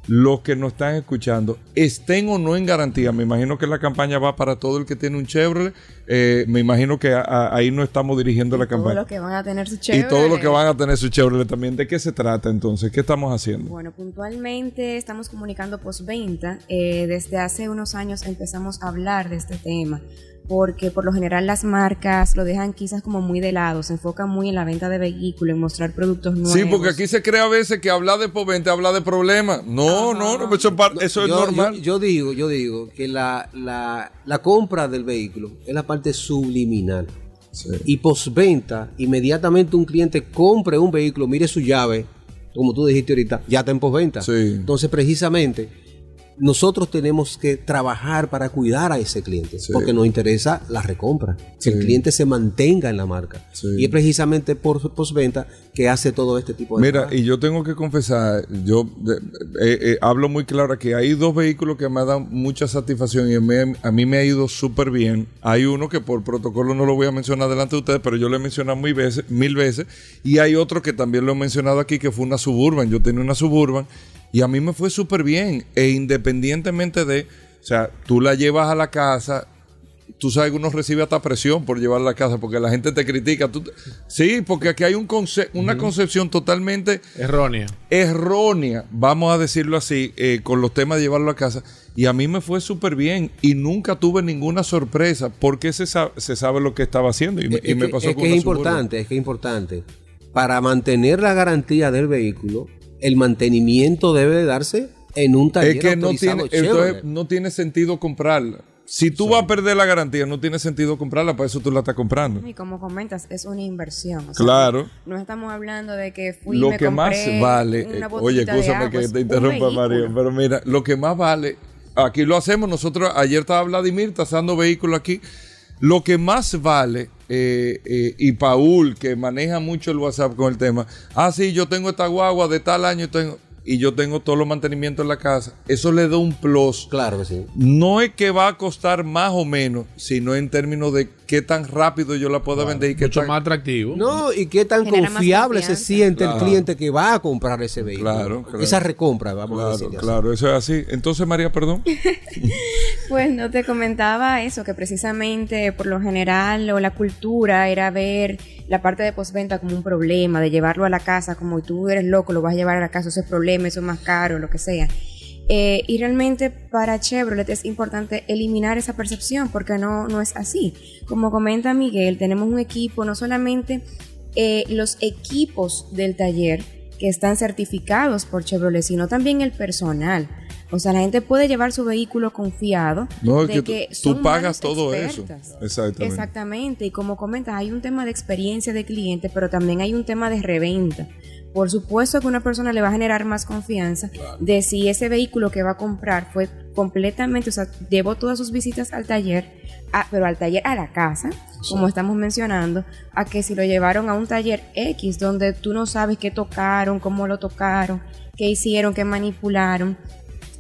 los que nos están escuchando, estén o no en garantía, me imagino que la campaña va para todo el que tiene un Chevrolet, eh, me imagino que a- a- ahí no estamos dirigiendo la Todos campaña. los que van a tener su Y Chevrolet. todos los que van a tener su Chevrolet también. ¿De qué se trata entonces? ¿Qué estamos haciendo? Bueno, puntualmente estamos comunicando postventa. Eh, desde hace unos años empezamos a hablar de este tema, porque por lo general las marcas lo dejan quizás como muy de lado, se enfocan muy en la venta de vehículos, en mostrar productos nuevos. Sí, porque aquí se cree a veces que hablar de povente habla de problemas. No, no, no, eso, eso es normal. Yo, yo digo, yo digo que la, la, la compra del vehículo es la parte subliminal. Y postventa, inmediatamente un cliente compre un vehículo, mire su llave, como tú dijiste ahorita, ya está en postventa. Sí. Entonces, precisamente, nosotros tenemos que trabajar para cuidar a ese cliente, Sí. porque nos interesa la recompra, que el cliente se mantenga en la marca. Sí. Y es precisamente por postventa que hace todo este tipo de Mira, trabajo. y yo tengo que confesar, yo eh, eh, hablo muy claro aquí, hay dos vehículos que me dan mucha satisfacción y me- a mí me ha ido súper bien. Hay uno que por protocolo no lo voy a mencionar delante de ustedes, pero yo lo he mencionado muy veces, mil veces. Y hay otro que también lo he mencionado aquí, que fue una Suburban. Yo tenía una Suburban y a mí me fue súper bien. E independientemente de, o sea, tú la llevas a la casa, tú sabes que uno recibe hasta presión por llevarla a la casa porque la gente te critica. Tú- sí, porque aquí hay un conce- una concepción totalmente Errónea. errónea, vamos a decirlo así, eh, con los temas de llevarlo a casa. Y a mí me fue súper bien y nunca tuve ninguna sorpresa porque se sabe, se sabe lo que estaba haciendo. Y, me- Es y me que- pasó es con que es una Suburban. importante, es que es importante. Para mantener la garantía del vehículo, el mantenimiento debe de darse en un taller Es que no tiene, entonces, no tiene sentido comprarla. Si tú vas a perder la garantía, no tiene sentido comprarla, para eso tú la estás comprando. Y como comentas, es una inversión. o sea, Claro. No estamos hablando de que fui y lo me que más compré vale, una eh, oye, escúchame que te interrumpa. Mario, pero mira, lo que más vale, aquí lo hacemos nosotros, ayer estaba Vladimir tasando vehículos aquí, lo que más vale, eh, eh, y Paul, que maneja mucho el WhatsApp con el tema, ah, sí, yo tengo esta guagua de tal año, tengo, y yo tengo todos los mantenimientos en la casa, eso le da un plus. Claro que sí. No es que va a costar más o menos, sino en términos de qué tan rápido yo la puedo vender y qué Mucho tan- más atractivo. No, y qué tan Genera confiable se siente Claro. el cliente que va a comprar ese vehículo. Claro, claro. Esa recompra, vamos a Claro, así. claro, eso es así. Entonces, María, perdón. Pues no te comentaba eso, que precisamente por lo general o la cultura era ver la parte de postventa como un problema, de llevarlo a la casa, como tú eres loco, lo vas a llevar a la casa, ese es problema, eso es más caro, lo que sea. Eh, y realmente para Chevrolet es importante eliminar esa percepción porque no, no es así. Como comenta Miguel, tenemos un equipo, no solamente eh, los equipos del taller que están certificados por Chevrolet, sino también el personal. O sea, la gente puede llevar su vehículo confiado No, de que tú- pagas todo eso. Exactamente. Exactamente. Y como comentas, hay un tema de experiencia de cliente, pero también hay un tema de reventa. Por supuesto que una persona le va a generar más confianza de si ese vehículo que va a comprar fue completamente, o sea, llevó todas sus visitas al taller, a- pero al taller a la casa, como estamos mencionando, a que si lo llevaron a un taller X donde tú no sabes qué tocaron, cómo lo tocaron, qué hicieron, qué manipularon.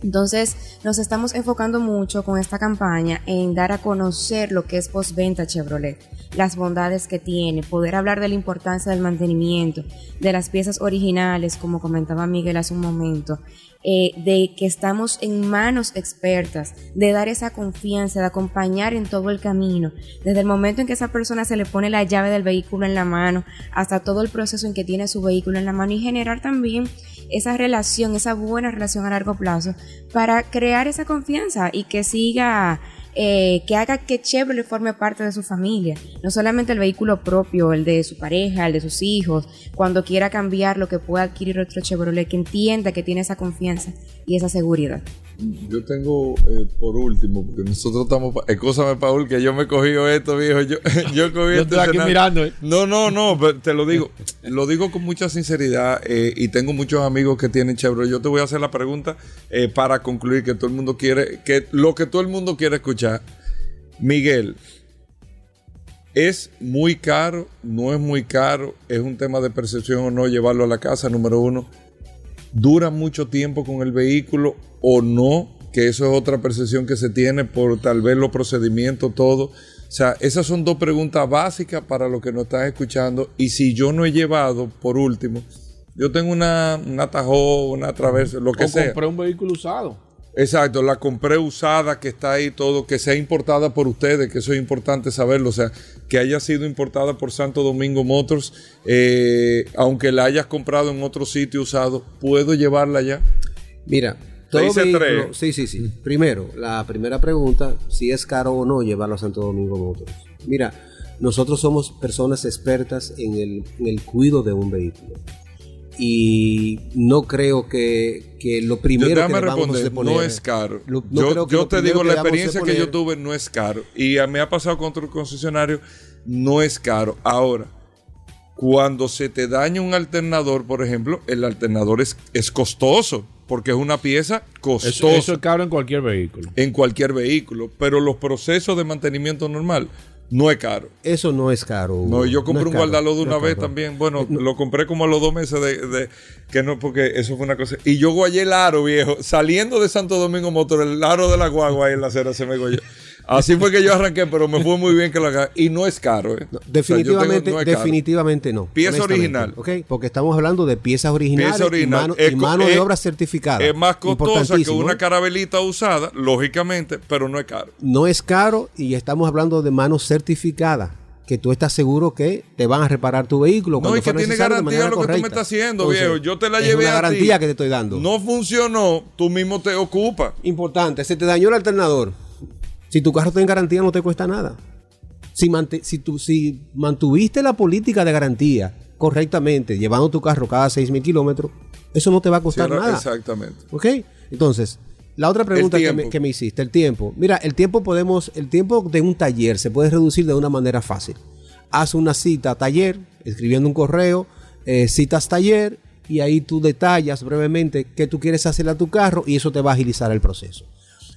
Entonces, nos estamos enfocando mucho con esta campaña en dar a conocer lo que es postventa Chevrolet, las bondades que tiene, poder hablar de la importancia del mantenimiento, de las piezas originales, como comentaba Miguel hace un momento, eh, de que estamos en manos expertas, de dar esa confianza, de acompañar en todo el camino, desde el momento en que esa persona se le pone la llave del vehículo en la mano, hasta todo el proceso en que tiene su vehículo en la mano y generar también esa relación, esa buena relación a largo plazo, para crear esa confianza y que siga, eh, que haga que Chevrolet forme parte de su familia. No solamente el vehículo propio, el de su pareja, el de sus hijos, cuando quiera cambiar lo que pueda adquirir otro Chevrolet, que entienda que tiene esa confianza y esa seguridad. Yo tengo, eh, por último, porque nosotros estamos. Escúchame, Paul, que yo me he cogido esto, viejo. Yo, yo cogí Yo este estoy aquí mirando, eh. No, no, no, pero te lo digo. Lo digo con mucha sinceridad eh, y tengo muchos amigos que tienen Chevrolet. Yo te voy a hacer la pregunta eh, para concluir que todo el mundo quiere, que lo que todo el mundo quiere escuchar. Miguel, ¿es muy caro? ¿No es muy caro? ¿Es un tema de percepción o no llevarlo a la casa? Número uno. Duran mucho tiempo con el vehículo o no, que eso es otra percepción que se tiene por tal vez los procedimientos, todo. O sea, esas son dos preguntas básicas para los que nos están escuchando. Y si yo no he llevado, por último, yo tengo una, una Tahoe, una Traverse, lo que o sea. compré un vehículo usado. Exacto, la compré usada, que está ahí todo, que sea importada por ustedes, que eso es importante saberlo, o sea, que haya sido importada por Santo Domingo Motors, eh, aunque la hayas comprado en otro sitio usado, ¿puedo llevarla ya? Mira, todo vehículo- tres. sí, sí, sí. Primero, la primera pregunta, si es caro o no llevarlo a Santo Domingo Motors. Mira, nosotros somos personas expertas en el, en el cuidado de un vehículo. Y no creo que, que lo primero Yo- que responder, de poner... no es caro. lo- no yo te digo, la experiencia que yo tuve no es caro. Y a- me ha pasado con otro concesionario, no es caro. Ahora, cuando se te daña un alternador, por ejemplo, el alternador es, es costoso, porque es una pieza Eso, costosa eso es caro en cualquier vehículo. en cualquier vehículo. Pero los procesos de mantenimiento normal no es caro. Eso no es caro. No, yo compré es un caro, guardalo de no una vez caro. también. Bueno, Eh, no. lo compré como a los dos meses de, de- que no, porque eso fue una cosa. Y yo guayé el aro, viejo. Saliendo de Santo Domingo Motor, el aro de la guagua ahí en la acera se me golló. Así fue que yo arranqué, pero me fue muy bien que lo haga. Y no es caro, ¿eh? No, O sea, yo tengo- definitivamente, no es caro. definitivamente no. Pieza original. ¿ok? Porque estamos hablando de piezas originales Pieza original. y mano, Es y de obra certificada. Es más costosa que una carabelita usada, lógicamente, pero no es caro. No es caro y estamos hablando de mano certificada. Que tú estás seguro que te van a reparar tu vehículo. No, y que tiene garantía lo que tú me estás haciendo, Entonces, viejo. Yo te la es llevé una a ti. garantía que te estoy dando. No funcionó, tú mismo te ocupas. Importante, se te dañó el alternador. Si tu carro está en garantía no te cuesta nada. Si, si, tú, si mantuviste la política de garantía correctamente, llevando tu carro cada 6 mil kilómetros, eso no te va a costar Cierra- nada. Exactamente. ¿Ok? Entonces, la otra pregunta que me, tiempo. que me hiciste, el tiempo. Mira, el tiempo podemos, el tiempo de un taller se puede reducir de una manera fácil. Haz una cita a taller, escribiendo un correo, eh, citas taller y ahí tú detallas brevemente qué tú quieres hacer a tu carro y eso te va a agilizar el proceso.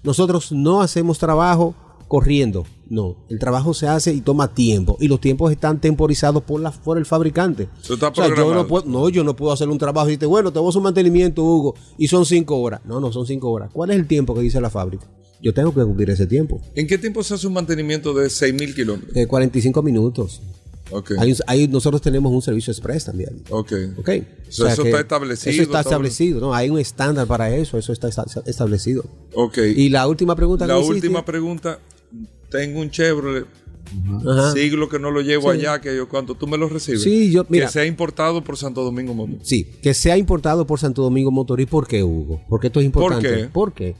Nosotros no hacemos trabajo corriendo, no. El trabajo se hace y toma tiempo y los tiempos están temporizados por, la, por el fabricante. O sea, yo no puedo, no, yo no puedo hacer un trabajo y decirte, bueno, te voy a hacer un mantenimiento, Hugo, y son cinco horas. No, no, son cinco horas. ¿Cuál es el tiempo que dice la fábrica? Yo tengo que cumplir ese tiempo. ¿En qué tiempo se hace un mantenimiento de 6.000 kilómetros? Eh, 45 minutos. Ok. Ahí, ahí nosotros tenemos un servicio express también. Ok. ¿Ok? O sea, eso está establecido, Eso está establecido, ¿no? Hay un estándar para eso, eso está esta- establecido. Ok. Y la última pregunta que la hiciste- última pregunta. Tengo un Chevrolet. Ajá. Siglo que no lo llevo Sí. allá, que yo cuando tú me lo recibes. Sí, yo- mira. Que sea importado por Santo Domingo Motor. Sí, que sea importado por Santo Domingo Motor. ¿Y por qué, Hugo? Porque esto es importante. qué? ¿Por qué?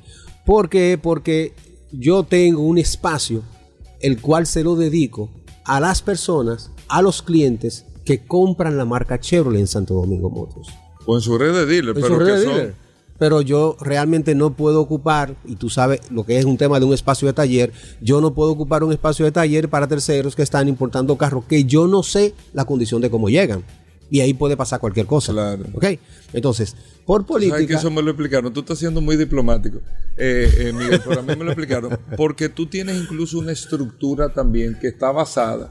Porque, porque yo tengo un espacio el cual se lo dedico a las personas, a los clientes que compran la marca Chevrolet en Santo Domingo Motors. O en su red de dealer, En pero su red que de son- dealer. Pero yo realmente no puedo ocupar, y tú sabes lo que es un tema de un espacio de taller, yo no puedo ocupar un espacio de taller para terceros que están importando carros que yo no sé la condición de cómo llegan. Y ahí puede pasar cualquier cosa. Claro. ¿Ok? Entonces, por ¿Sabes que política. eso me lo explicaron? Tú estás siendo muy diplomático, eh, eh, Miguel, pero a mí me lo explicaron. Porque tú tienes incluso una estructura también que está basada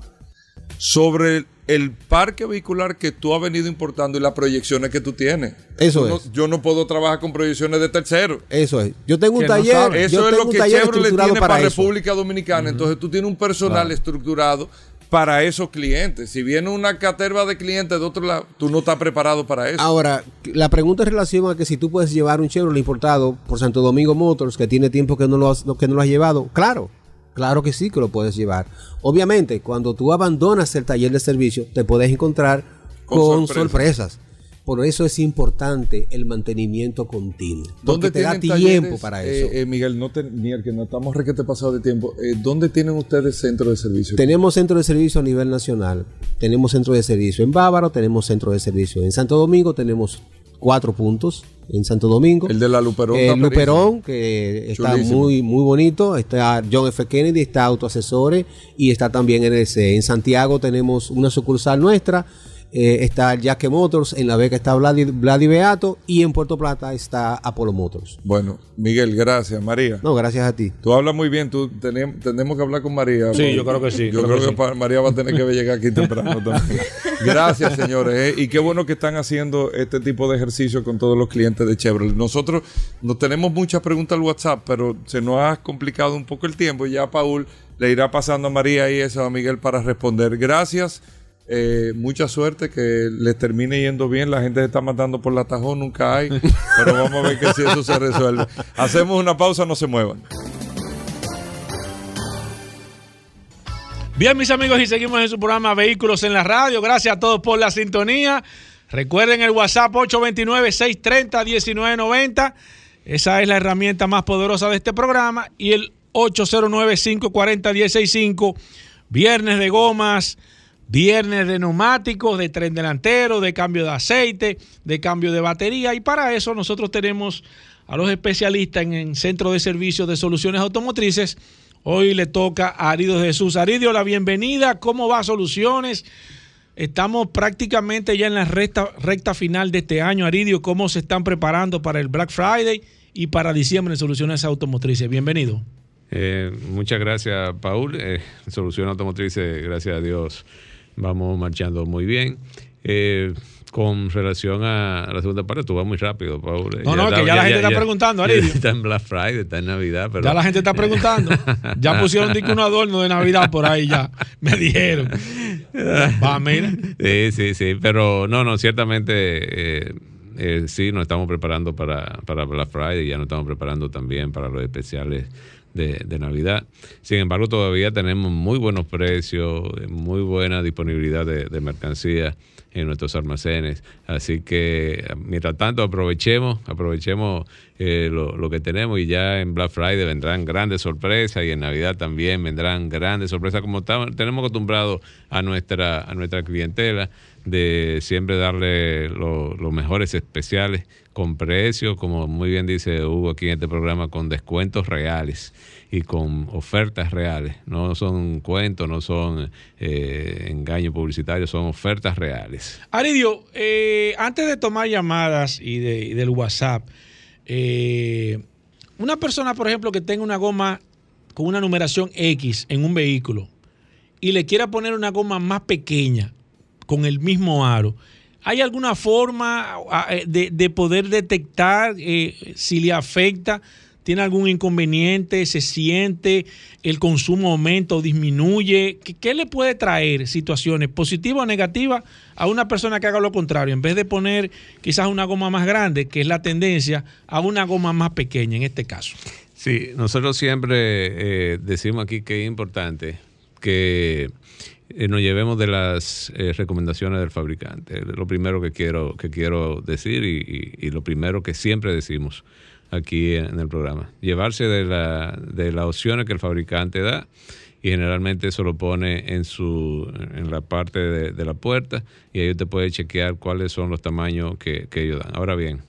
sobre el, el parque vehicular que tú has venido importando y las proyecciones que tú tienes. Eso Tú no- es. yo no puedo trabajar con proyecciones de terceros. Eso es. Yo tengo un Que no taller. yo Eso es tengo lo que Chevrolet tiene para, para. República Dominicana. Entonces tú tienes un personal estructurado para esos clientes. Si viene una caterva de clientes de otro lado, tú no estás preparado para eso. Ahora, la pregunta en relación a que si tú puedes llevar un Chevrolet importado por Santo Domingo Motors, que tiene tiempo que no lo has, que no lo has llevado, claro, claro que sí que lo puedes llevar. Obviamente, cuando tú abandonas el taller de servicio, te puedes encontrar Con con, sorpresas. sorpresas. Por eso es importante el mantenimiento continuo. Porque te da tiempo talleres? para Eh, eso. eh, Miguel, no te, Miguel, que no estamos requete pasado de tiempo. Eh, ¿Dónde tienen ustedes centro de servicio? Tenemos centro de servicio a nivel nacional. Tenemos centro de servicio en Bávaro, tenemos centro de servicio en Santo Domingo, tenemos cuatro puntos en Santo Domingo. El de la Luperón. El está Luperón, que está Chulísimo. muy, muy bonito. Está John F. Kennedy, está Autoasesores y está también NDC. En Santiago tenemos una sucursal nuestra. Eh, está el Jaque Motors, en La Vega está Vladi, Vladi Beato y en Puerto Plata está Apollo Motors. Bueno, Miguel, gracias. María. No, gracias a ti. Tú hablas muy bien, tú tenem- tenemos que hablar con María. Sí, yo creo que sí, Yo creo creo que que, sí. pa- María va a tener que llegar aquí temprano también. Gracias, señores. eh, Y qué bueno que están haciendo este tipo de ejercicio con todos los clientes de Chevrolet. Nosotros no tenemos muchas preguntas al WhatsApp, pero se nos ha complicado un poco el tiempo y ya Paul le irá pasando a María y eso a Miguel para responder. Gracias. Eh, mucha suerte, que les termine yendo bien. La gente se está matando por la tajón, nunca hay. Pero vamos a ver que si eso se resuelve. Hacemos una pausa, no se muevan. Bien, mis amigos, y seguimos en su programa Vehículos en la Radio. Gracias a todos por la sintonía. Recuerden el WhatsApp 829-630-1990. Esa es la herramienta más poderosa de este programa. Y el 809-540-165. Viernes de gomas, viernes de neumáticos, de tren delantero, de cambio de aceite, de cambio de batería. Y para eso nosotros tenemos a los especialistas en el Centro de Servicios de Soluciones Automotrices. Hoy le toca a Aridio Jesús. Aridio, la bienvenida. ¿Cómo va Soluciones? Estamos prácticamente ya en la recta, final de este año. Aridio, ¿cómo se están preparando para el Black Friday y para diciembre en Soluciones Automotrices? Bienvenido. Eh, muchas gracias, Paul. Eh, Solución Automotriz, eh, gracias a Dios, vamos marchando muy bien. Eh, con relación a la segunda parte, tú vas muy rápido, Paul. No, no, que ya la gente está preguntando, Aridio. Está en Black Friday, está en Navidad. Pero... Ya la gente está preguntando. Ya pusieron un adorno de Navidad por ahí ya. Me dijeron. Va, mira. Sí, sí, sí, pero no, no, ciertamente eh, eh, sí, nos estamos preparando para, para Black Friday, ya nos estamos preparando también para los especiales de, de Navidad. Sin embargo, todavía tenemos muy buenos precios, muy buena disponibilidad de, de mercancía en nuestros almacenes. Así que, mientras tanto, aprovechemos, aprovechemos eh, lo, que tenemos y ya en Black Friday vendrán grandes sorpresas y en Navidad también vendrán grandes sorpresas, como estamos, tenemos acostumbrado a nuestra, a nuestra clientela de siempre darle lo- los mejores especiales con precios, como muy bien dice Hugo aquí en este programa, con descuentos reales y con ofertas reales. No son cuentos, no son eh, engaños publicitarios, son ofertas reales. Aridio, eh, antes de tomar llamadas y, de- y del WhatsApp, eh, una persona, por ejemplo, que tenga una goma con una numeración X en un vehículo y le quiera poner una goma más pequeña con el mismo aro, ¿hay alguna forma ah, de, de poder detectar si le afecta? ¿Tiene algún inconveniente? ¿Se siente? ¿El consumo aumenta o disminuye? ¿Qué, le puede traer situaciones positivas o negativas a una persona que haga lo contrario? En vez de poner quizás una goma más grande, que es la tendencia, a una goma más pequeña en este caso. Sí, nosotros siempre eh, decimos aquí que es importante que eh, nos llevemos de las eh, recomendaciones del fabricante. Lo primero que quiero, que quiero decir y lo primero que siempre decimos aquí en el programa. Llevarse de, la, de las opciones que el fabricante da y generalmente eso lo pone en su en la parte de, la puerta y ahí usted puede chequear cuáles son los tamaños que, que ellos dan. Ahora bien,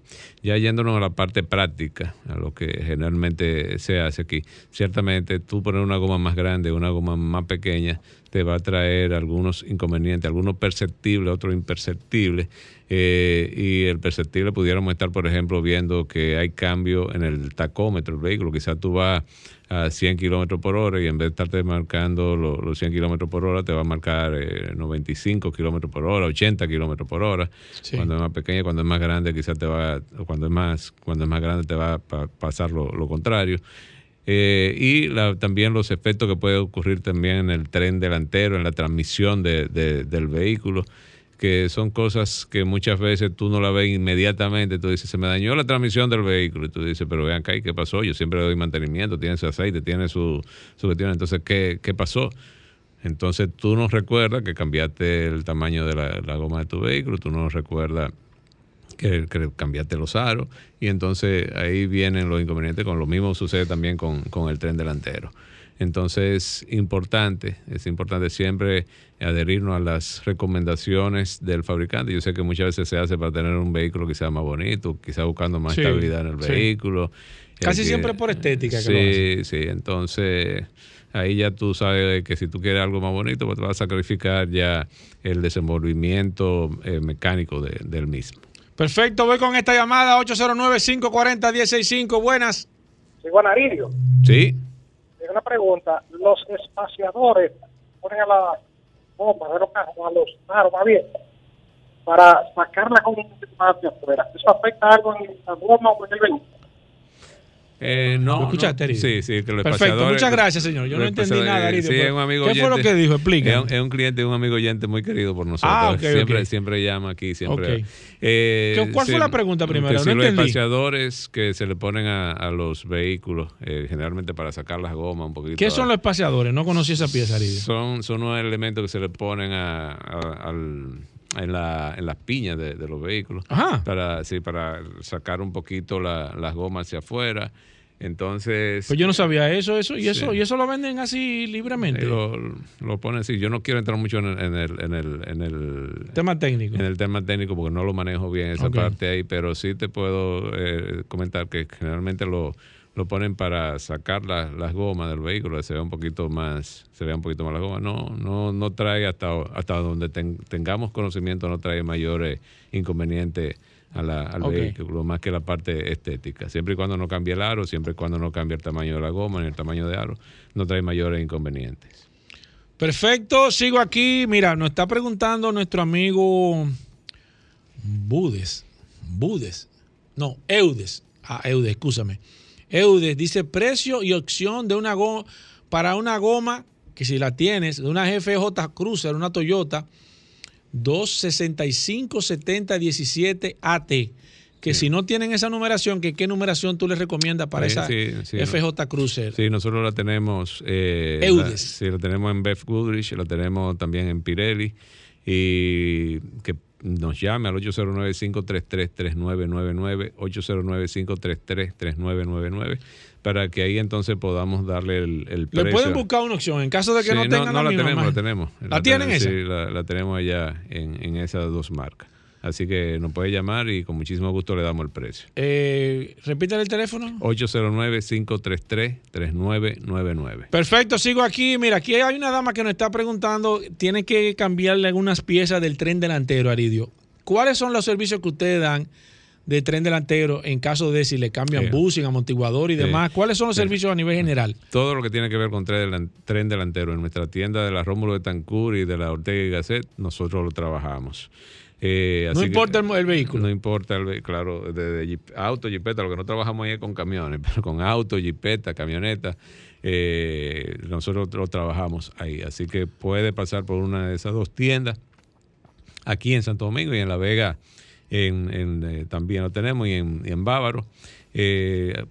ya yéndonos a la parte práctica, a lo que generalmente se hace aquí, ciertamente tú poner una goma más grande, una goma más pequeña, te va a traer algunos inconvenientes, algunos perceptibles, otros imperceptibles. eh, y el perceptible pudiéramos estar, por ejemplo, viendo que hay cambio en el tacómetro del vehículo. Quizás tú vas a 100 kilómetros por hora y en vez de estarte marcando lo- los 100 kilómetros por hora, te va a marcar eh, 95 kilómetros por hora, 80 kilómetros por hora. Sí. Cuando es más pequeña, cuando es más grande, quizás te va, cuando es más, cuando es más grande, te va a pa- pasar lo, lo contrario. Eh, y la- también los efectos que puede ocurrir también en el tren delantero, en la transmisión de- de- del vehículo, que son cosas que muchas veces tú no la ves inmediatamente. Tú dices, se me dañó la transmisión del vehículo. Y tú dices, pero vean acá, ¿y qué pasó? Yo siempre doy mantenimiento, tiene su aceite, tiene su, su cuestión. Entonces, ¿qué, ¿qué pasó? Entonces tú no recuerdas que cambiaste el tamaño de la, la goma de tu vehículo, tú no recuerdas que, que cambiaste los aros y entonces ahí vienen los inconvenientes. Con lo mismo sucede también con, con el tren delantero. Entonces, importante, es importante siempre adherirnos a las recomendaciones del fabricante. Yo sé que muchas veces se hace para tener un vehículo que sea más bonito, quizá buscando más Sí, estabilidad en el sí. vehículo. Casi que- siempre por estética que sí, lo sí, entonces ahí ya tú sabes que si tú quieres algo más bonito, pues te vas a sacrificar ya el desenvolvimiento eh, mecánico de- del mismo. Perfecto, voy con esta llamada 809-540-165. Buenas. Sí, Guanaridio, Sí, tengo una pregunta. Los espaciadores ponen a la goma de los carros, a los aros bien, para sacarla como un poquito más hacia afuera. ¿Eso afecta algo en la goma o en el vehículo? Eh, no, ¿Lo escuchaste. Aridio? Sí, sí, que los Perfecto, muchas gracias, señor. Yo no entendí nada, Aridio, Sí, un amigo ¿qué fue lo que dijo? Explícame. Es un, es un cliente, un amigo oyente muy querido por nosotros. Ah, siempre, siempre llama aquí, siempre. Ok. Eh, ¿Qué- cuál fue la pregunta que primero? si No los espaciadores que se le ponen a, a los vehículos, eh, generalmente para sacar las gomas un poquito. ¿Qué son los espaciadores? No conocí esa pieza, Aridio. Son, son unos elementos que se le ponen a, a- al- en, la- en las piñas de, de los vehículos. Ajá. Para, sí, para sacar un poquito la- las gomas hacia afuera. Entonces. Pues yo no sabía eso, eso, y eso, y eso lo venden así libremente. Lo, lo ponen así. Yo no quiero entrar mucho en el, en el, en el, en el Tema técnico. en el tema técnico porque no lo manejo bien esa parte ahí, pero sí te puedo eh, comentar que generalmente lo, lo ponen para sacar la- las gomas del vehículo, se vea un poquito más, se vea un poquito más la goma. No, no, no trae hasta, hasta donde ten- tengamos conocimiento, no trae mayores inconvenientes a la- al vehículo, más que la parte estética. Siempre y cuando no cambie el aro, siempre y cuando no cambie el tamaño de la goma ni el tamaño de aro, no trae mayores inconvenientes. Perfecto, sigo aquí. Mira, nos está preguntando nuestro amigo Budes. Budes. No, Eudes. Ah, Eudes, escúchame. Eudes dice precio y opción de una goma para una goma que si la tienes, de una GFJ Cruiser, una Toyota 265 70 17 AT. Que si no tienen esa numeración, que qué numeración tú les recomiendas para Sí, esa sí, FJ Cruiser. Sí, nosotros la tenemos. Eh, Eudes. la- sí, la tenemos en Beth Goodrich, la tenemos también en Pirelli. Y que nos llame al 809-533-3999, 809-533-3999, para que ahí entonces podamos darle el, el Le precio. pueden buscar una opción en caso de que Sí, no tengan no, la la misma tenemos, la tenemos. ¿La tienen tenemos, esa? Sí, la, la tenemos allá en, en esas dos marcas. Así que nos puede llamar y con muchísimo gusto le damos el precio. Eh, repítale el teléfono. 809-533-3999. Perfecto, sigo aquí. Mira, aquí hay una dama que nos está preguntando, tiene que cambiarle algunas piezas del tren delantero, Aridio. ¿Cuáles son los servicios que ustedes dan de tren delantero en caso de si le cambian Sí. busing, amortiguador y Sí. demás? ¿Cuáles son los Sí. servicios a nivel general? todo lo que tiene que ver con tren, tren delantero en nuestra tienda de la Rómulo de Tancur y de la Ortega y Gasset, nosotros lo trabajamos. Eh, No así que- importa el, el vehículo. No importa, el, claro, de, auto, jipeta, lo que no trabajamos ahí es con camiones, pero con auto, jipeta, camioneta, eh, nosotros lo trabajamos ahí. Así que puede pasar por una de esas dos tiendas, aquí en Santo Domingo y en La Vega en, en, eh, también lo tenemos y en, en Bávaro.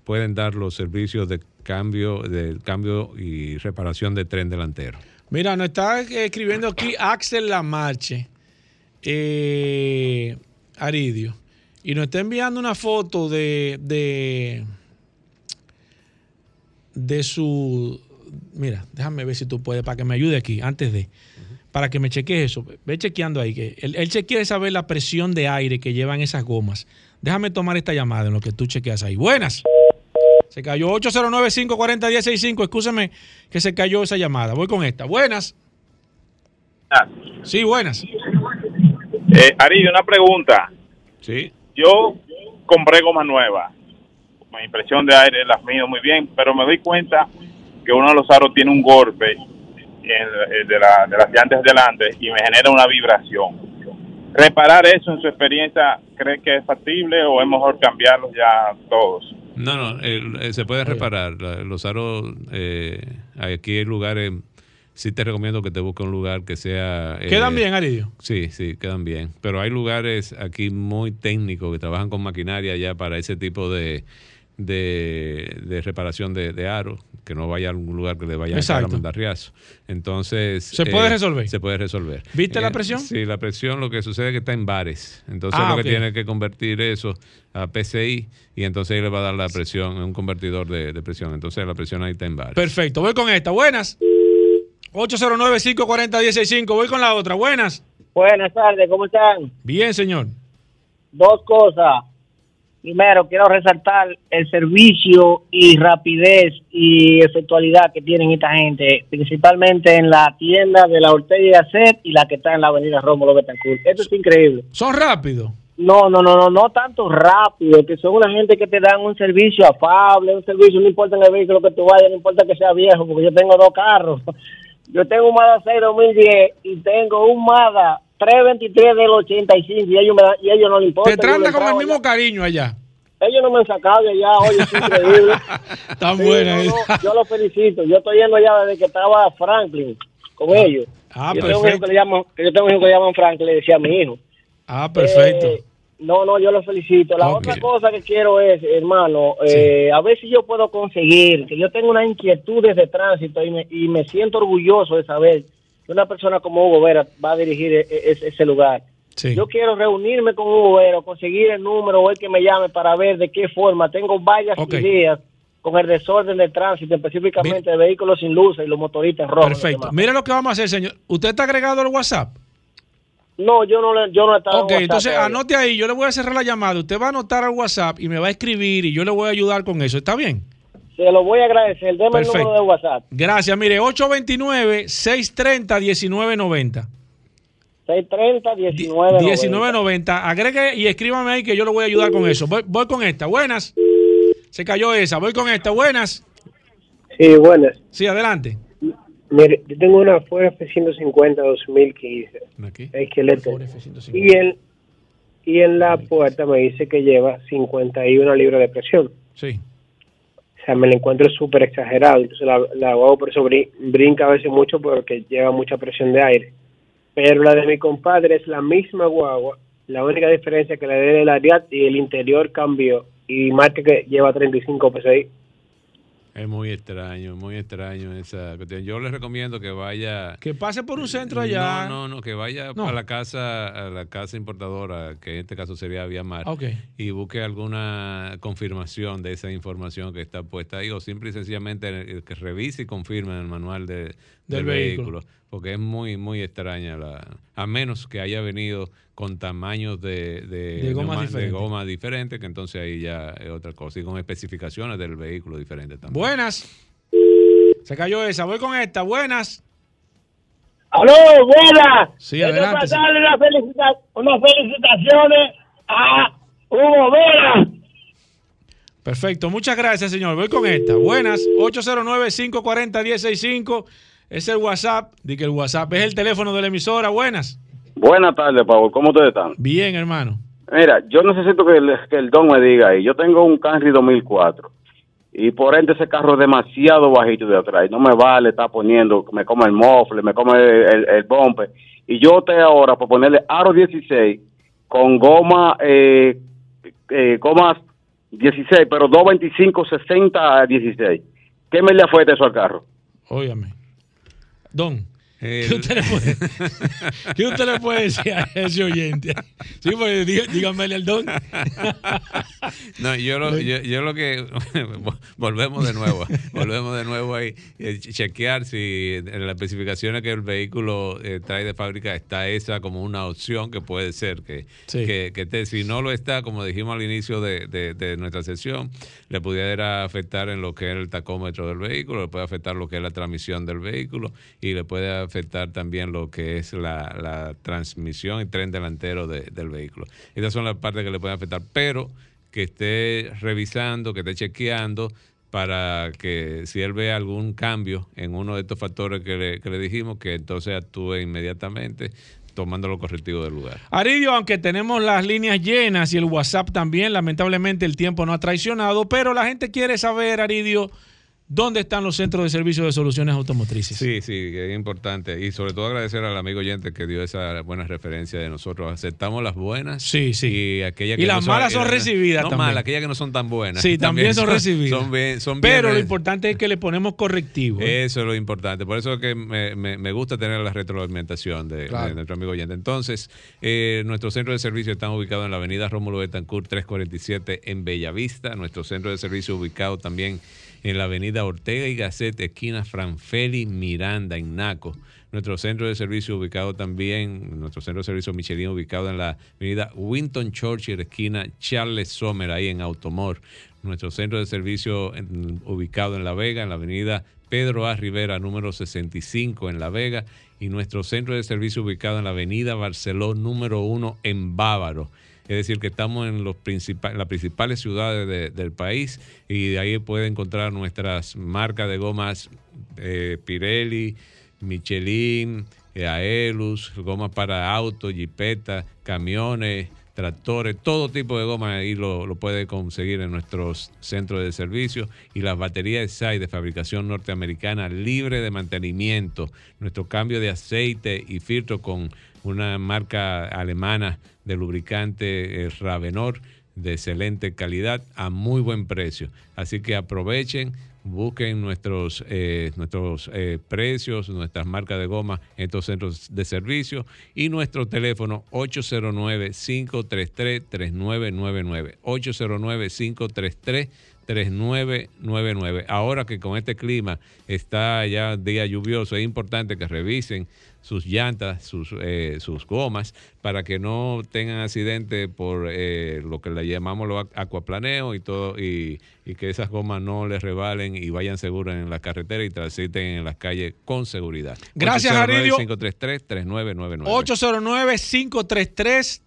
Pueden dar los servicios de cambio, de cambio y reparación de tren delantero. Mira, nos está escribiendo aquí Axel Lamarche, eh, Aridio, y nos está enviando una foto de, de, de su... Mira, déjame ver si tú puedes, para que me ayude aquí, antes de... Para que me cheques eso. Ve chequeando ahí. que él, él che- quiere saber la presión de aire que llevan esas gomas. Déjame tomar esta llamada en lo que tú chequeas ahí. Buenas. Se cayó 809-540-165. Escúchame que se cayó esa llamada. Voy con esta. Buenas. Sí, buenas. Eh, Aridio, una pregunta. Sí. Yo compré goma nueva. Mi impresión de aire las mido muy bien, pero me doy cuenta que uno de los aros tiene un golpe en- eh, de, la- de las llantas delante y me genera una vibración. ¿Reparar eso en su experiencia cree que es factible o es mejor cambiarlos ya todos? No, no, el- eh, se puede reparar. Los aros, eh, aquí hay lugares, sí te recomiendo que te busques un lugar que sea... eh, ¿Quedan bien, Aridio? Sí, sí, quedan bien. Pero hay lugares aquí muy técnicos que trabajan con maquinaria ya para ese tipo de, de, de reparación de, de aros, que no vaya a algún lugar que le vaya a mandar riazo. Entonces... ¿Se puede resolver? Se puede resolver. ¿Viste la Eh, presión? Sí, la presión lo que sucede es que está en bares. Entonces Ah, lo que tiene que convertir eso a PCI y entonces ahí le va a dar la presión, un convertidor de, de presión. Entonces la presión ahí está en bares. Perfecto. Voy con esta. Buenas. 809-540-165. Voy con la otra. Buenas. Buenas tardes, ¿cómo están? Bien, señor. Dos cosas. primero quiero resaltar el servicio y rapidez y efectualidad que tienen esta gente, principalmente en la tienda de la Ortega y Gasset y la que está en la avenida Rómulo Betancourt. Esto es increíble. Son rápidos. No, no, no, no, no tanto rápido, que son una gente que te dan un servicio afable, un servicio, no importa en el vehículo que tú vayas, no importa que sea viejo, porque yo tengo dos carros. Yo tengo un Mazda 6 2010 y tengo un Mazda 323 del 85 y ellos, me y ellos no les importa. Te tratan con el mismo cariño allá. Ellos no me han sacado de allá, oye, es increíble. Tan Sí, buena no, no, yo los felicito. Yo estoy yendo allá desde que estaba Franklin con ellos. Ah, yo, tengo un hijo perfecto. que le llaman, yo tengo un hijo que le llaman Franklin, le decía a mi hijo. Ah, perfecto. Eh, no, no, yo los felicito. La otra cosa que quiero es, hermano, eh, a ver si yo puedo conseguir, que yo tengo unas inquietudes de tránsito y me, y me siento orgulloso de saber que una persona como Hugo Vera va a dirigir e- e- ese, ese lugar. Yo quiero reunirme con Hugo Vera, conseguir el número o el que me llame para ver de qué forma. Tengo varias ideas con el desorden de tránsito, específicamente de vehículos sin luces y los motoristas rojos. Perfecto. Mira lo que vamos a hacer, señor. ¿Usted está agregado al WhatsApp? No, yo no, le- yo no Ok, WhatsApp entonces anote ahí, yo le voy a cerrar la llamada, usted va a anotar al WhatsApp y me va a escribir y yo le voy a ayudar con eso, ¿está bien? Se lo voy a agradecer. Deme Perfecto. el número de WhatsApp. Gracias, mire, 829-630-1990. 630 19 1990, agregue y escríbame ahí que yo le voy a ayudar con eso. Voy, voy con esta, buenas. Se cayó esa, voy con esta, buenas. Sí, buenas. Sí, adelante. Mire, yo tengo una Ford F-150 2015. Esqueleto. Y en, y en la puerta me dice que lleva 51 libras de presión. Sí. O sea, me la encuentro súper exagerado. Entonces la, la guagua por eso brin- brinca a veces mucho porque lleva mucha presión de aire. Pero la de mi compadre es la misma guagua. La única diferencia es que la de el Ariat y el interior cambió. Y marca que lleva 35 PSI. Es muy extraño, muy extraño esa cuestión. Yo les recomiendo que vaya. Que pase por un centro allá. No, no, no, que vaya No. a la casa, a la casa importadora, que en este caso sería Viamar, Ok. y busque alguna confirmación de esa información que está puesta ahí, o simple y sencillamente eh, que revise y confirme en el manual de- del, Del vehículo. vehículo. porque es muy, muy extraña la, a menos que haya venido con tamaños de, de, De gomas neuma- diferentes. goma diferentes, que entonces ahí ya es otra cosa, y con especificaciones del vehículo diferentes también. Buenas. Se cayó esa, voy con esta, buenas. ¡Aló, buena! Sí, Quiero adelante, pasarle una felicita- unas felicitaciones a Hugo Vera. Perfecto, muchas gracias, señor. Voy con esta. Buenas, 809-540-1065. Es el WhatsApp. Di que el WhatsApp es el teléfono de la emisora. Buenas. Buenas tardes, Pablo. ¿Cómo ustedes están? Bien, hermano. Mira, yo necesito que el, que el don me diga ahí. Yo tengo un Camry 2004 y por ende ese carro es demasiado bajito de atrás. y No me vale estar poniendo, me come el mofle, me come el, el, bumper. Y yo te ahora por ponerle aro 16 con goma, eh, eh, gomas 16, pero 225, 60 a 16. ¿Qué me le afecta eso al carro? Óigame. Don. ¿Qué usted, le puede, qué usted le puede decir a ese oyente? Sí, pues dí- al don. No, yo lo, yo, yo lo que volvemos de nuevo, volvemos de nuevo ahí, eh, chequear si en las especificaciones que el vehículo eh, trae de fábrica está esa como una opción que puede ser que, Sí. que, que si no lo está, como dijimos al inicio de, de- de nuestra sesión, le pudiera afectar en lo que es el tacómetro del vehículo, le puede afectar lo que es la transmisión del vehículo y le puede afectar también lo que es la, la transmisión y tren delantero de- del vehículo. Estas son las partes que le pueden afectar, pero que esté revisando, que esté chequeando para que si él ve algún cambio en uno de estos factores que le, que le dijimos, que entonces actúe inmediatamente tomando los correctivos del lugar. Aridio, aunque tenemos las líneas llenas y el WhatsApp también, lamentablemente el tiempo no ha traicionado, pero la gente quiere saber, Aridio, dónde están los centros de servicio de soluciones automotrices. Sí, sí, es importante. Y sobre todo agradecer al amigo oyente que dio esa buena referencia de nosotros. Aceptamos las buenas. Sí, sí. Y aquellas Y que las no malas son y las- recibidas No también. malas, aquellas que no son tan buenas. Sí, también son recibidas. Son bien, son bien pero lo importante es que le ponemos correctivo. ¿eh? Eso es lo importante. Por eso es que me, me- me gusta tener la retroalimentación de, Claro. de nuestro amigo oyente. Entonces, eh, nuestros centros de servicio están ubicados en la avenida Rómulo Betancourt 347 en Bellavista. Nuestro centro de servicio ubicado también en la avenida Ortega y Gasset, esquina Franfeli Miranda, en Naco. Nuestro centro de servicio ubicado también, nuestro centro de servicio Michelin ubicado en la avenida Winton Churchill, esquina Charles Sommer, ahí en Automor. Nuestro centro de servicio en- ubicado en La Vega, en la avenida Pedro A. Rivera, número 65 en La Vega. Y nuestro centro de servicio ubicado en la avenida Barceló, número 1 en Bávaro. Es decir, que estamos en los principal- las principales ciudades de- del país y de ahí puede encontrar nuestras marcas de gomas eh, Pirelli, Michelin, eh, Aelus, gomas para autos, jipetas, camiones, tractores, todo tipo de gomas ahí lo, lo puede conseguir en nuestros centros de servicio y las baterías SAI de fabricación norteamericana libre de mantenimiento, nuestro cambio de aceite y filtro con una marca alemana de lubricante Ravenor de excelente calidad a muy buen precio. Así que aprovechen, busquen nuestros, eh, nuestros eh, precios, nuestras marcas de goma en estos centros de servicio y nuestro teléfono 809-533-3999. 809-533-3999. Ahora que con este clima está ya día lluvioso, es importante que revisen sus llantas, sus, eh, sus gomas, para que no tengan accidentes por eh, lo que le llamamos los acuaplaneo y todo, y, y que esas gomas no les rebalen y vayan seguras en la carretera y transiten en las calles con seguridad. Gracias, Aridio. 533-3999.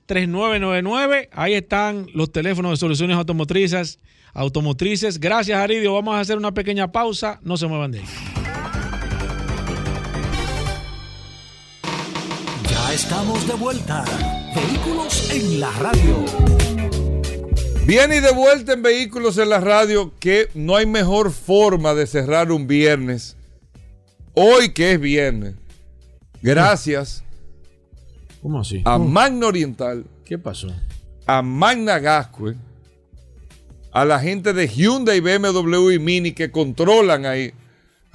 809-533-3999. Ahí están los teléfonos de soluciones automotrices. Automotrices. Gracias, Aridio. Vamos a hacer una pequeña pausa. No se muevan de ahí. Ya estamos de vuelta. Vehículos en la radio. Bien y de vuelta en Vehículos en la Radio, que no hay mejor forma de cerrar un viernes. Hoy que es viernes. Gracias ¿Cómo así? a Magna Oriental, ¿Qué pasó? a Magna Gascue, a la gente de Hyundai, BMW y Mini que controlan ahí.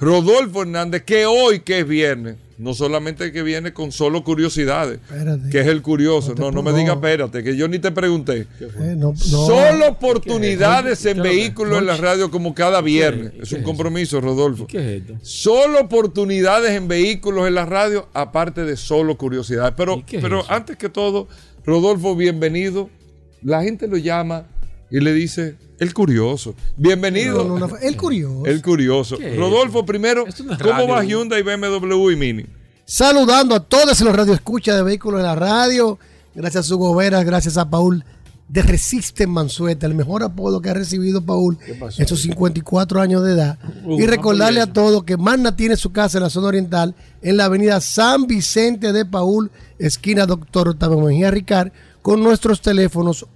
Rodolfo Hernández, que hoy que es viernes, no solamente que viene con solo curiosidades, Espérate. que es el curioso. No No, no me digas, espérate, que yo ni te pregunté. Eh, no, no. Solo oportunidades en ¿Qué es lo que- vehículos en la radio como cada viernes. qué Es es un compromiso, Rodolfo. ¿Qué es esto? Solo oportunidades en vehículos en la radio, aparte de solo curiosidades. Pero, es pero eso? antes que todo, Rodolfo, bienvenido. La gente lo llama y le dice el curioso. Bienvenido. No, no, no, el curioso. El curioso. ¿Qué es Rodolfo, primero, ¿cómo radio. va Hyundai, BMW y Mini? Saludando a todos los radioescuchas de Vehículos en la Radio. Gracias a Hugo Veras, gracias a Paul de Resisten Mansueta, el mejor apodo que ha recibido Paul en sus 54 años de edad. Uh, y recordarle a todos que Magna tiene su casa en la zona oriental, en la avenida San Vicente de Paul, esquina Doctor Octavio Mejía Ricard, con nuestros teléfonos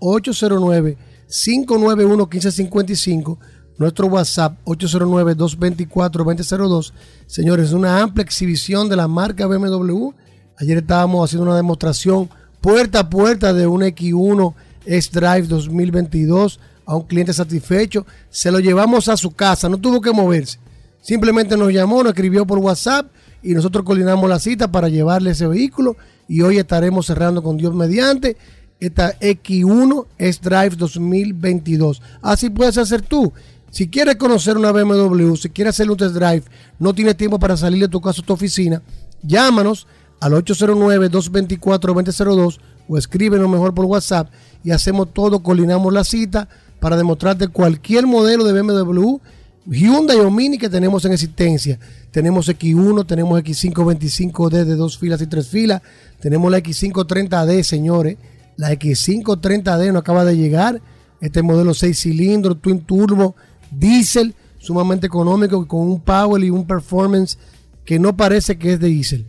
809-591-1555, nuestro WhatsApp 809-224-2002. Señores, una amplia exhibición de la marca BMW. Ayer estábamos haciendo una demostración puerta a puerta de un X1 S-Drive 2022 a un cliente satisfecho. Se lo llevamos a su casa, no tuvo que moverse. Simplemente nos llamó, nos escribió por WhatsApp y nosotros coordinamos la cita para llevarle ese vehículo y hoy estaremos cerrando con Dios mediante esta X1 S-Drive 2022. Así puedes hacer tú. Si quieres conocer una BMW, si quieres hacer un test drive, no tienes tiempo para salir de tu casa a tu oficina, llámanos al 809-224-2002 o escríbenos mejor por WhatsApp y hacemos todo, coordinamos la cita para demostrarte cualquier modelo de BMW, Hyundai o Mini que tenemos en existencia. Tenemos X1, tenemos X525D de dos filas y tres filas, tenemos la X530D, señores. La X530D no acaba de llegar. Este modelo 6 cilindros, twin turbo, diésel, sumamente económico, con un power y un performance que no parece que es de diésel.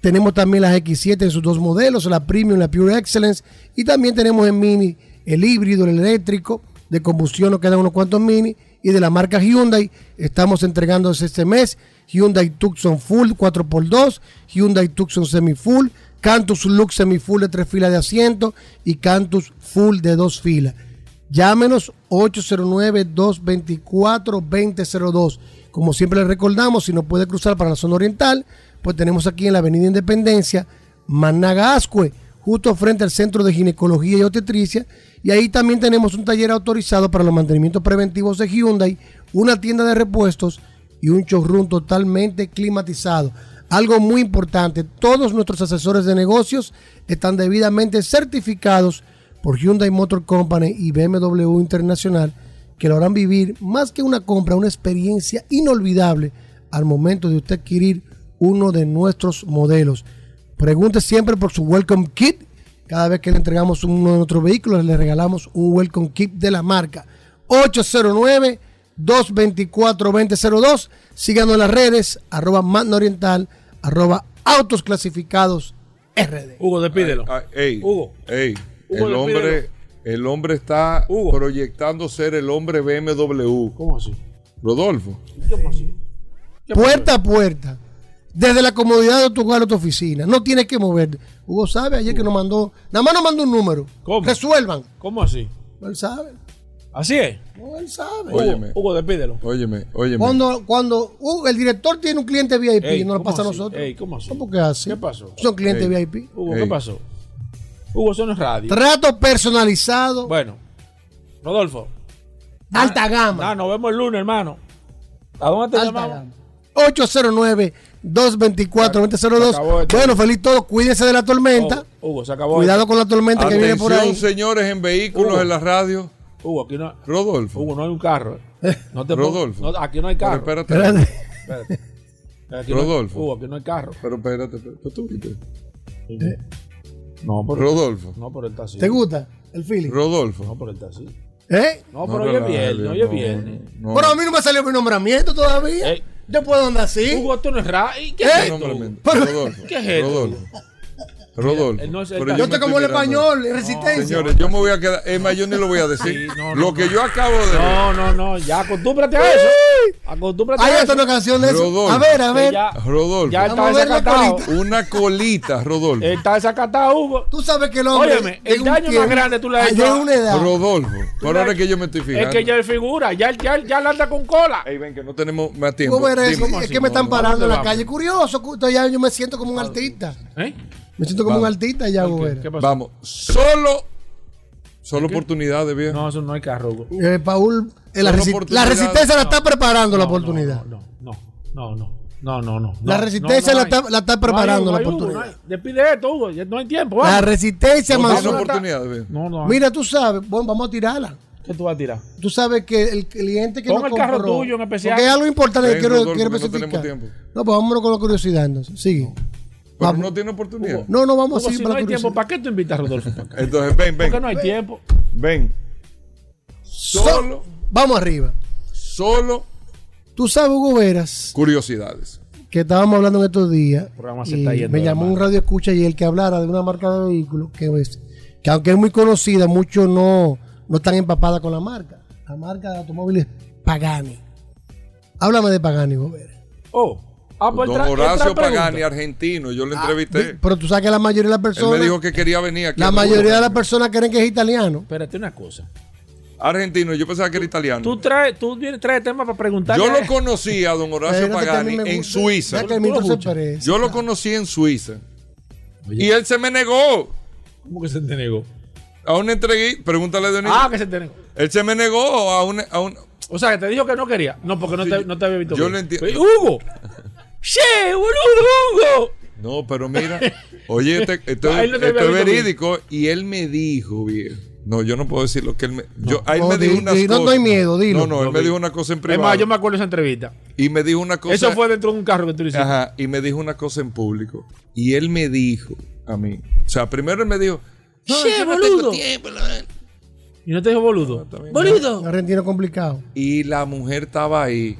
Tenemos también las X7 en sus dos modelos, la Premium, la Pure Excellence, y también tenemos en Mini el híbrido, el eléctrico, de combustión, nos quedan unos cuantos Mini, y de la marca Hyundai, estamos entregando este mes Hyundai Tucson Full 4x2, Hyundai Tucson Semi Full, Cantus Lux Semi Full de tres filas de asiento y Cantus Full de dos filas. Llámenos 809-224-2002. Como siempre les recordamos, si no puede cruzar para la zona oriental, pues tenemos aquí en la Avenida Independencia, Managascue, justo frente al Centro de Ginecología y Obstetricia. Y ahí también tenemos un taller autorizado para los mantenimientos preventivos de Hyundai, una tienda de repuestos y un showroom totalmente climatizado. Algo muy importante, todos nuestros asesores de negocios están debidamente certificados por Hyundai Motor Company y BMW Internacional, que lo harán vivir más que una compra, una experiencia inolvidable al momento de usted adquirir uno de nuestros modelos. Pregunte siempre por su Welcome Kit. Cada vez que le entregamos uno de nuestros vehículos, le regalamos un Welcome Kit de la marca. 809-224-2002. Síganos en las redes, arroba Magna Oriental, arroba Autos Clasificados RD. Hugo, despídelo. Ay, ey, Hugo. ey, Hugo, el hombre, el hombre está proyectando ser el hombre BMW. ¿Cómo así? Rodolfo. ¿Cómo así? Puerta a puerta. Desde la comodidad de tu hogar o tu oficina. No tienes que moverte. Hugo sabe ayer que nos mandó. Nada más nos mandó un número. ¿Cómo? Resuelvan. ¿Cómo así? Él sabe. ¿Así es? No, él sabe. Óyeme. Hugo, despídelo. Óyeme, óyeme. Cuando, cuando uh, el director tiene un cliente VIP Ey, y no lo ¿cómo pasa a nosotros. Ey, ¿cómo así? ¿Cómo que así? ¿Qué pasó? Son clientes Ey. VIP. Hugo, Ey. ¿qué pasó? Hugo, eso no es radio. Trato personalizado. Bueno, Rodolfo. alta gama. Ah, nos vemos el lunes, hermano. ¿A dónde te alta llamamos? gama. 809-224-2002. Se acabó esto. Bueno, feliz todo. Cuídense de la tormenta. Oh, Hugo, se acabó. Cuidado esto. con la tormenta que viene por Atención, ahí. señores, en vehículos Hugo. en la radio. Hugo, aquí no, Rodolfo. Hugo, no hay un carro. eh. No te Rodolfo. no, aquí no hay Pero carro. espérate. Espérate. Espérate. Aquí no hay- Rodolfo. Hugo, aquí no hay carro. Pero espérate, espérate. ¿Tú viste? No, pero, Rodolfo. no, pero está así. ¿Te gusta el feeling? Rodolfo. No, pero está así. ¿Eh? No, pero hoy es viernes, hoy es no, viernes. Pero a mí no me salió mi nombramiento todavía. Ey. Yo puedo andar así. Hugo, esto no es radio. ¿Qué ¿Eh? es esto? Nombramiento. Pero- Rodolfo. ¿Qué es esto? Rodolfo. Rodolfo. no Pero Yo estoy como el español, en resistencia. Señores, yo me voy a quedar. Es más, yo ni lo voy a decir. Sí, no, lo que no. yo acabo de. No, no, no. Ya acostúmbrate a eso. Acostúmbrate Hay a hasta eso. una canción de eso. Rodolfo. A ver, a ver. ya, Rodolfo. ya está desacatado. Una colita, Rodolfo. Está desacatado, Hugo. Tú sabes que el hombre. Óyeme, el daño más grande tú le has hecho una edad. Rodolfo. Por ahora es que yo me estoy fijando. Es que ya es figura. Ya, ya, ya la anda con cola. Ey, ven, que no tenemos más tiempo. Tú verás, Dime. es que me están parando ¿dónde en la calle. Curioso, ya yo me siento como un artista. ¿Eh? Me siento como Vamos. un artista ya, ¿Qué, güey. qué pasó? Vamos. Solo. Solo oportunidades, viejo. No, eso no hay carro. Eh, Paul, eh, la, Son resi- la oportunidades. resistencia la está preparando la No, oportunidad. No, no, no, no, no, no, no. La no, resistencia no, la está- la está No hay, preparando la Hugo, oportunidad. no hay. Despide esto, Hugo. Ya no hay tiempo. La Vamos. resistencia, No más. tiene oportunidades, viejo. No, no. hay. Mira, tú sabes, bueno, vamos a tirarla. ¿Qué tú vas a tirar? Tú sabes que el cliente que Pon nos el carro compró- tuyo en especial. Porque hay algo importante que Ven, quiero, Rodolfo, quiero que no especificar. tenemos tiempo. No, pues vámonos con la curiosidad entonces. Sigue. Pero Vamos. no tiene oportunidad. No, no, vamos Hugo, así si para no hay curiosidad. tiempo, ¿para qué tú invitas a Rodolfo para acá? Entonces, ven, ven. Porque no hay tiempo. Ven. Solo. Vamos arriba. Solo Tú sabes, Hugo Veras, curiosidades. que estábamos hablando en estos días. programa se y está yendo me llamó un radio escucha y el que hablara de una marca de vehículos que, es- que aunque es muy conocida, muchos no, no están empapadas con la marca. La marca de automóviles Pagani. Háblame de Pagani, Hugo Veras. Oh. Ah, pues Don Horacio. Pagani, argentino. Yo lo entrevisté. Pero tú sabes que la mayoría de las Él personas, me dijo que quería venir aquí. la mayoría de las personas creen que es italiano. Espérate una cosa. Argentino, yo pensaba que era italiano. Tú traes, tú vienes, traes temas para preguntar. Yo lo conocí a don Horacio Pagani en. Suiza. Yo lo conocí en Suiza. Y él se me negó ¿Cómo que se te negó? a una entrevista. Pregúntale a Dionisio. Ah, que se te negó. Él se me negó a una. A un, O sea, que te dijo que no quería. No, porque no, te, no te había visto. yo bien. lo entiendo. Hugo. ¡Che, boludo, Hugo! No, pero mira, oye, este- esto, no es verídico. Y él me dijo, viejo. No, yo no puedo decir lo que él me. Yo, a él No, me dijo di- unas di- no- cosas. no hay miedo, dilo. No, no, él me dijo una cosa en Es privado. más, yo me acuerdo de esa entrevista. Y me dijo una cosa. Eso fue dentro de un carro que tú le hiciste. Ajá, y me dijo una cosa en público. Y él me dijo a mí. O sea, primero él me dijo. No, Che, yo no tengo boludo. tiempo, la- Y no te dijo boludo. Un Boludo. argentino complicado. Y la mujer estaba ahí.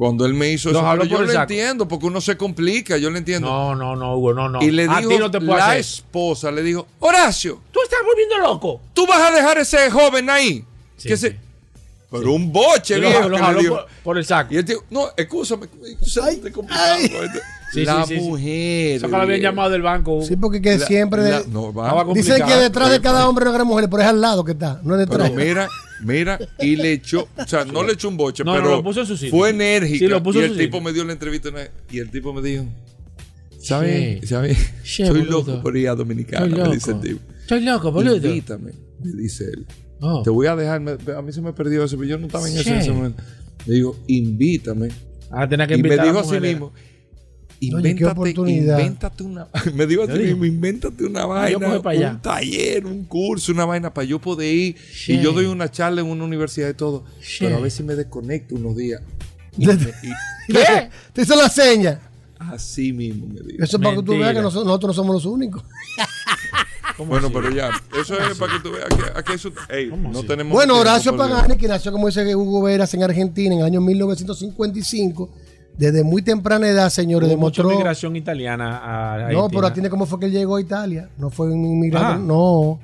Cuando él me hizo Los eso, yo el lo saco. entiendo, porque uno se complica, yo lo entiendo. No, no, no, Hugo, no, no. Y le a dijo, no te la hacer. esposa le dijo, Horacio, Tú estás volviendo loco. tú vas a dejar ese joven ahí. Sí, que sí. se... Pero un boche, lo- viejo, lo que le jaló dijo. por, por el saco. Y él dijo, no, escúchame, estoy complicado. Sí, la sí, sí, sí. mujer. Eso que habían llamado del banco. Hugo. Sí, porque que La- siempre. la- no, va. Dicen que detrás de cada hombre hay una gran mujer, pero es al lado que está, no es detrás. Pero mira, mira, y le echó, o sea, no le echó un boche, No, no, pero lo puso en su sitio. fue enérgica. Sí, lo puso y en el su tipo sitio. me dio la entrevista y el tipo me dijo, ¿sabes? Che, Soy boludo. loco por ir a Dominicana, Estoy me dice el tipo. Estoy loco, boludo. Invítame, me dice él. Oh. Te voy a dejar, me- a mí se me perdió eso, pero yo no estaba en eso en ese momento. Le digo, invítame. Ah, tenía que y me invitar a dijo las mujeres. mismo, qué invéntate, oportunidad. invéntate una, me dijo así Yo digo, mismo, invéntate una yo vaina, pa' allá. un taller, un curso, una vaina para yo poder ir. Y yo doy una charla en una universidad y todo. Pero a ver si me desconecto unos días. Y me- y- ¿Qué? Te hizo la seña. así mismo me dijo. Eso es para que tú veas que Mentira. noso- nosotros no somos los únicos. Bueno, pero ya, eso es para que tú veas que aquí eso, ey, no tenemos Bueno, Horacio Pagani, que nació como dice Hugo Veras en Argentina en el año 1955, desde muy temprana edad, señores, Hubo mucha demostró. migración italiana a Haití. No, pero atiende cómo fue que él llegó a Italia. No fue un inmigrante. Ah. No.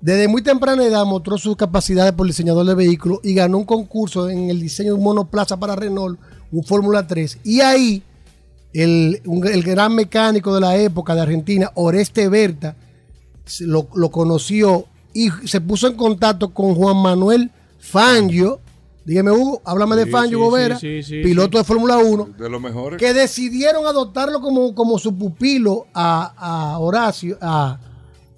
Desde muy temprana edad mostró sus capacidades por diseñador de vehículos y ganó un concurso en el diseño de un monoplaza para Renault, un Fórmula 3. Y ahí, el, un- el gran mecánico de la época de Argentina, Oreste Berta, lo, lo conoció y se puso en contacto con Juan Manuel Fangio. Dígame, Hugo, háblame de Fangio sí, Gobera, sí, sí, sí, piloto de Fórmula 1 De los mejores. que decidieron adoptarlo como, como su pupilo a, a Horacio, a,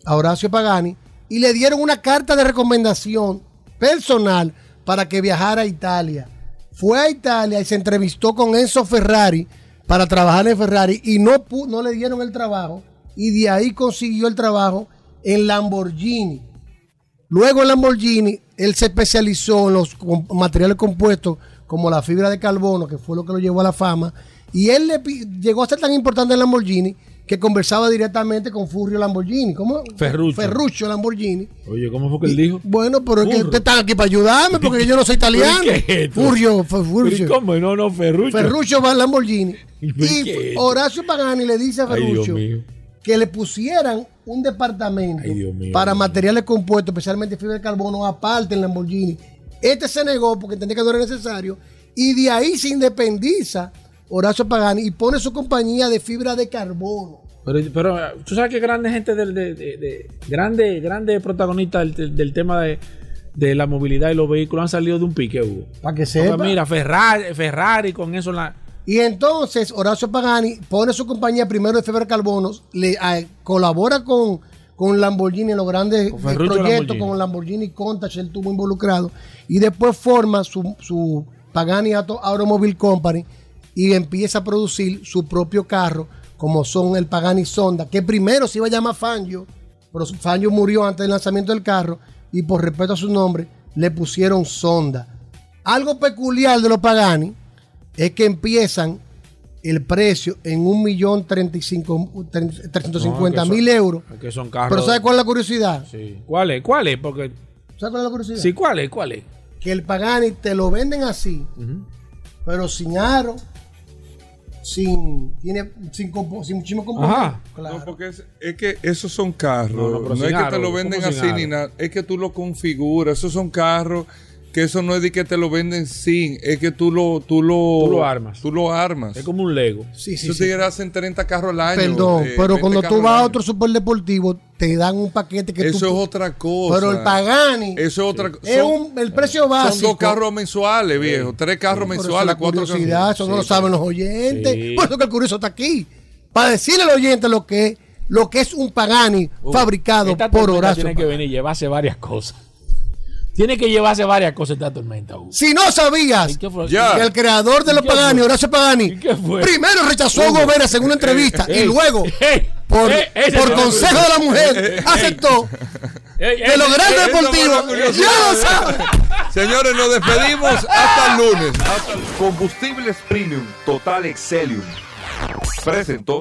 a Horacio Pagani y le dieron una carta de recomendación personal para que viajara a Italia. Fue a Italia y se entrevistó con Enzo Ferrari para trabajar en Ferrari y no, no le dieron el trabajo y de ahí consiguió el trabajo en Lamborghini. Luego en Lamborghini, él se especializó en los materiales compuestos como la fibra de carbono, que fue lo que lo llevó a la fama. Y él le llegó a ser tan importante en Lamborghini que conversaba directamente con Furrio Lamborghini. ¿Cómo? Ferruccio. Ferruccio Lamborghini. Oye, ¿cómo fue que él dijo? Bueno, pero es que ustedes están aquí para ayudarme porque yo no soy italiano. ¿Pero qué es? Furrio, Fe- Pero ¿y Furrio. ¿Cómo? No, no, Ferruccio. Ferruccio va a Lamborghini. ¿Y? Horacio Pagani le dice a Ay, Dios Ferruccio mío. Que le pusieran un departamento Ay, Dios mío, para materiales compuestos, especialmente fibra de carbono, aparte en Lamborghini. Este se negó porque entendía que no era necesario y de ahí se independiza Horacio Pagani y pone su compañía de fibra de carbono. Pero, pero tú sabes que grande gente del, de, de- de- grande, grande protagonista del, del- del tema de, de la movilidad y los vehículos han salido de un pique, Hugo. Para que Porque sepa. mira, Ferrari, Ferrari con eso en la. Y entonces Horacio Pagani pone su compañía primero de fibra de carbono, le a- colabora con, con Lamborghini en los grandes Con proyectos, Lamborghini. con Lamborghini Countach, él estuvo involucrado, y después forma su, su Pagani Auto- Automobile Company y empieza a producir su propio carro, como son el Pagani Sonda, que primero se iba a llamar Fangio, pero Fangio murió antes del lanzamiento del carro, y por respeto a su nombre, le pusieron Sonda. Algo peculiar de los Pagani es que empiezan el precio en un millón treinta y cinco- tre- trescientos cincuenta No, que mil son- euros. Que son carros. Pero ¿sabes cuál es la curiosidad? Sí. ¿Cuál es? ¿Cuál es? Porque. ¿Sabes cuál es la curiosidad? Sí, ¿cuál es? ¿Cuál es? Que el Pagani te lo venden así, pero sin aro, sin, tiene, sin, compo- sin muchísimo componente. Ajá. Claro. No, porque es, es que esos son carros. No, No, no, pero es que aro, te lo venden ¿cómo sin así aro? ni nada. Es que tú lo configuras. Esos son carros que eso no es de que te lo venden sin. Es que tú lo, tú lo, Tú lo armas. Tú lo armas. Es como un Lego. Sí, sí, Esos sí. hacen 30 carros al año. Perdón, eh, pero 20 cuando tú carros vas a otro superdeportivo, te dan un paquete que Eso tú... es otra cosa. Pero el Pagani Eso es otra cosa. es un, el precio básico. Son dos carros mensuales, viejo. Tres carros eso mensuales, cuatro curiosidad, eso no lo saben los oyentes. Sí. Por eso que el curioso está aquí. Para decirle al oyente lo que es, lo que es un Pagani Uh, fabricado esta por Horacio. Tiene que venir y llevarse varias cosas. Tiene que llevarse varias cosas esta tormenta, Hugo. Si no sabías que el creador de ¿Y los Pagani? Horacio Pagani, primero rechazó a Hugo. Veras en una entrevista y ey, luego, ey, por, consejo de la mujer, aceptó de los grandes deportivos. Ya lo. Señores, nos despedimos hasta el lunes. Hasta el- Combustibles Premium Total Excelium. Presentó.